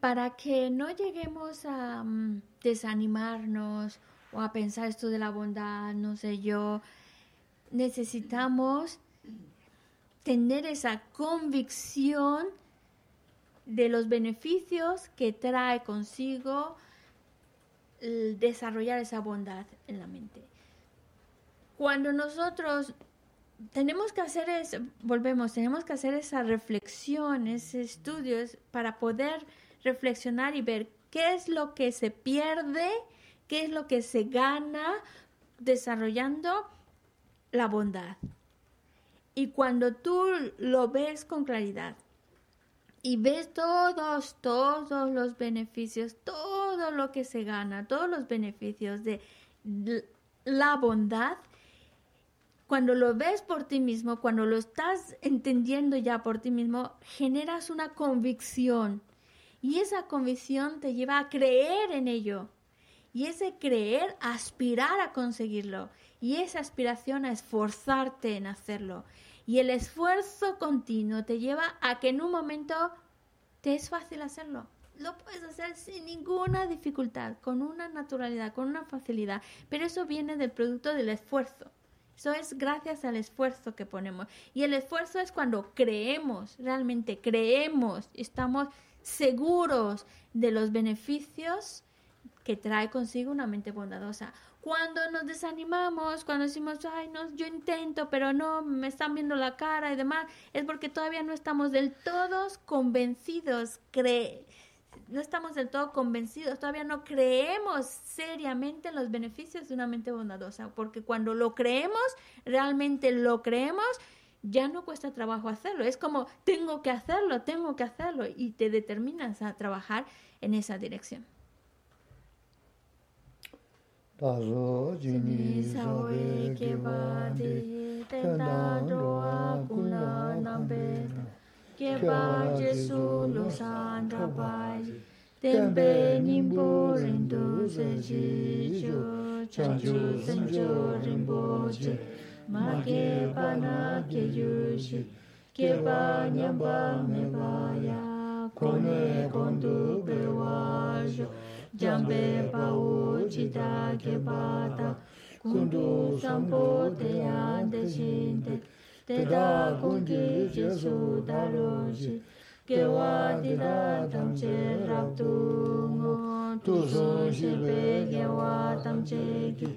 Para que no lleguemos a mm, desanimarnos o a pensar esto de la bondad, no sé yo, necesitamos tener esa convicción de los beneficios que trae consigo desarrollar esa bondad en la mente. Cuando nosotros tenemos que hacer es, volvemos, tenemos que hacer esa reflexión, ese estudio es para poder reflexionar y ver qué es lo que se pierde, qué es lo que se gana desarrollando la bondad. Y cuando tú lo ves con claridad y ves todos, todos los beneficios, todo lo que se gana, todos los beneficios de la bondad, cuando lo ves por ti mismo, cuando lo estás entendiendo ya por ti mismo, generas una convicción. Y esa convicción te lleva a creer en ello. Y ese creer aspirar a conseguirlo. Y esa aspiración a esforzarte en hacerlo. Y el esfuerzo continuo te lleva a que en un momento te es fácil hacerlo. Lo puedes hacer sin ninguna dificultad, con una naturalidad, con una facilidad. Pero eso viene del producto del esfuerzo. Eso es gracias al esfuerzo que ponemos. Y el esfuerzo es cuando creemos, realmente creemos, estamos seguros de los beneficios que trae consigo una mente bondadosa. Cuando nos desanimamos, cuando decimos, ay, no, yo intento, pero no, me están viendo la cara y demás, es porque todavía no estamos del todo convencidos, cre no estamos del todo convencidos, todavía no creemos seriamente en los beneficios de una mente bondadosa, porque cuando lo creemos, realmente lo creemos, ya no cuesta trabajo hacerlo. Es como, tengo que hacerlo, tengo que hacerlo, y te determinas a trabajar en esa dirección. 다소 지니 사베 케바데 텐다로아 구나 남베 케바 예수 로산다 바이. 템베 님보 린도 세지조 chanchu senjo rinpoche ma kepa na keyushi kepa nyamba mebaya kone kondu bewajo jambe pa pao chita ke pata kundu sampo te ande shinte te da kungi jesu daroshi ke wa di da tam che rap tu ngo tu su shi pe ke wa tam che ki.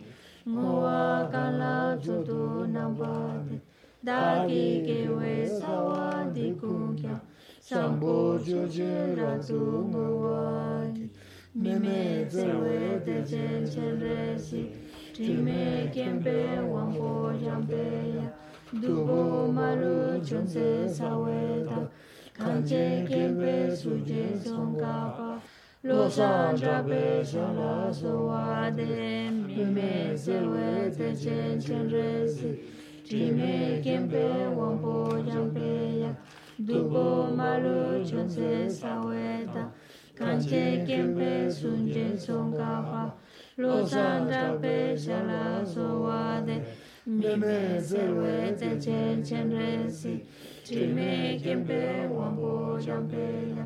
Ngo wa ka la chu tu nam pa te da ki ke we sa wa di kung kya sampo chu je ra tu ngo wa ki Mime tsewe te chen chen re si, Trime kienpe wangpo jampe ya, Dubo maru chon se sawe ta, Kanche kienpe suje son kapa, Lo san trape son la so wa de, Mime tsewe te chen chen re si, Trime kienpe wangpo jampe ya, Dubo maru chon se sawe ta, kanche kempe sunje songkapa lo santa pe shala so wade mime sewe te chen chen resi trime kempe wampo jampe ya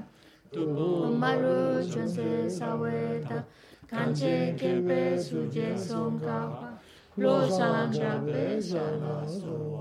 tubu maru chonse saweta kanche kempe suje songkapa lo santa pe shalasoade.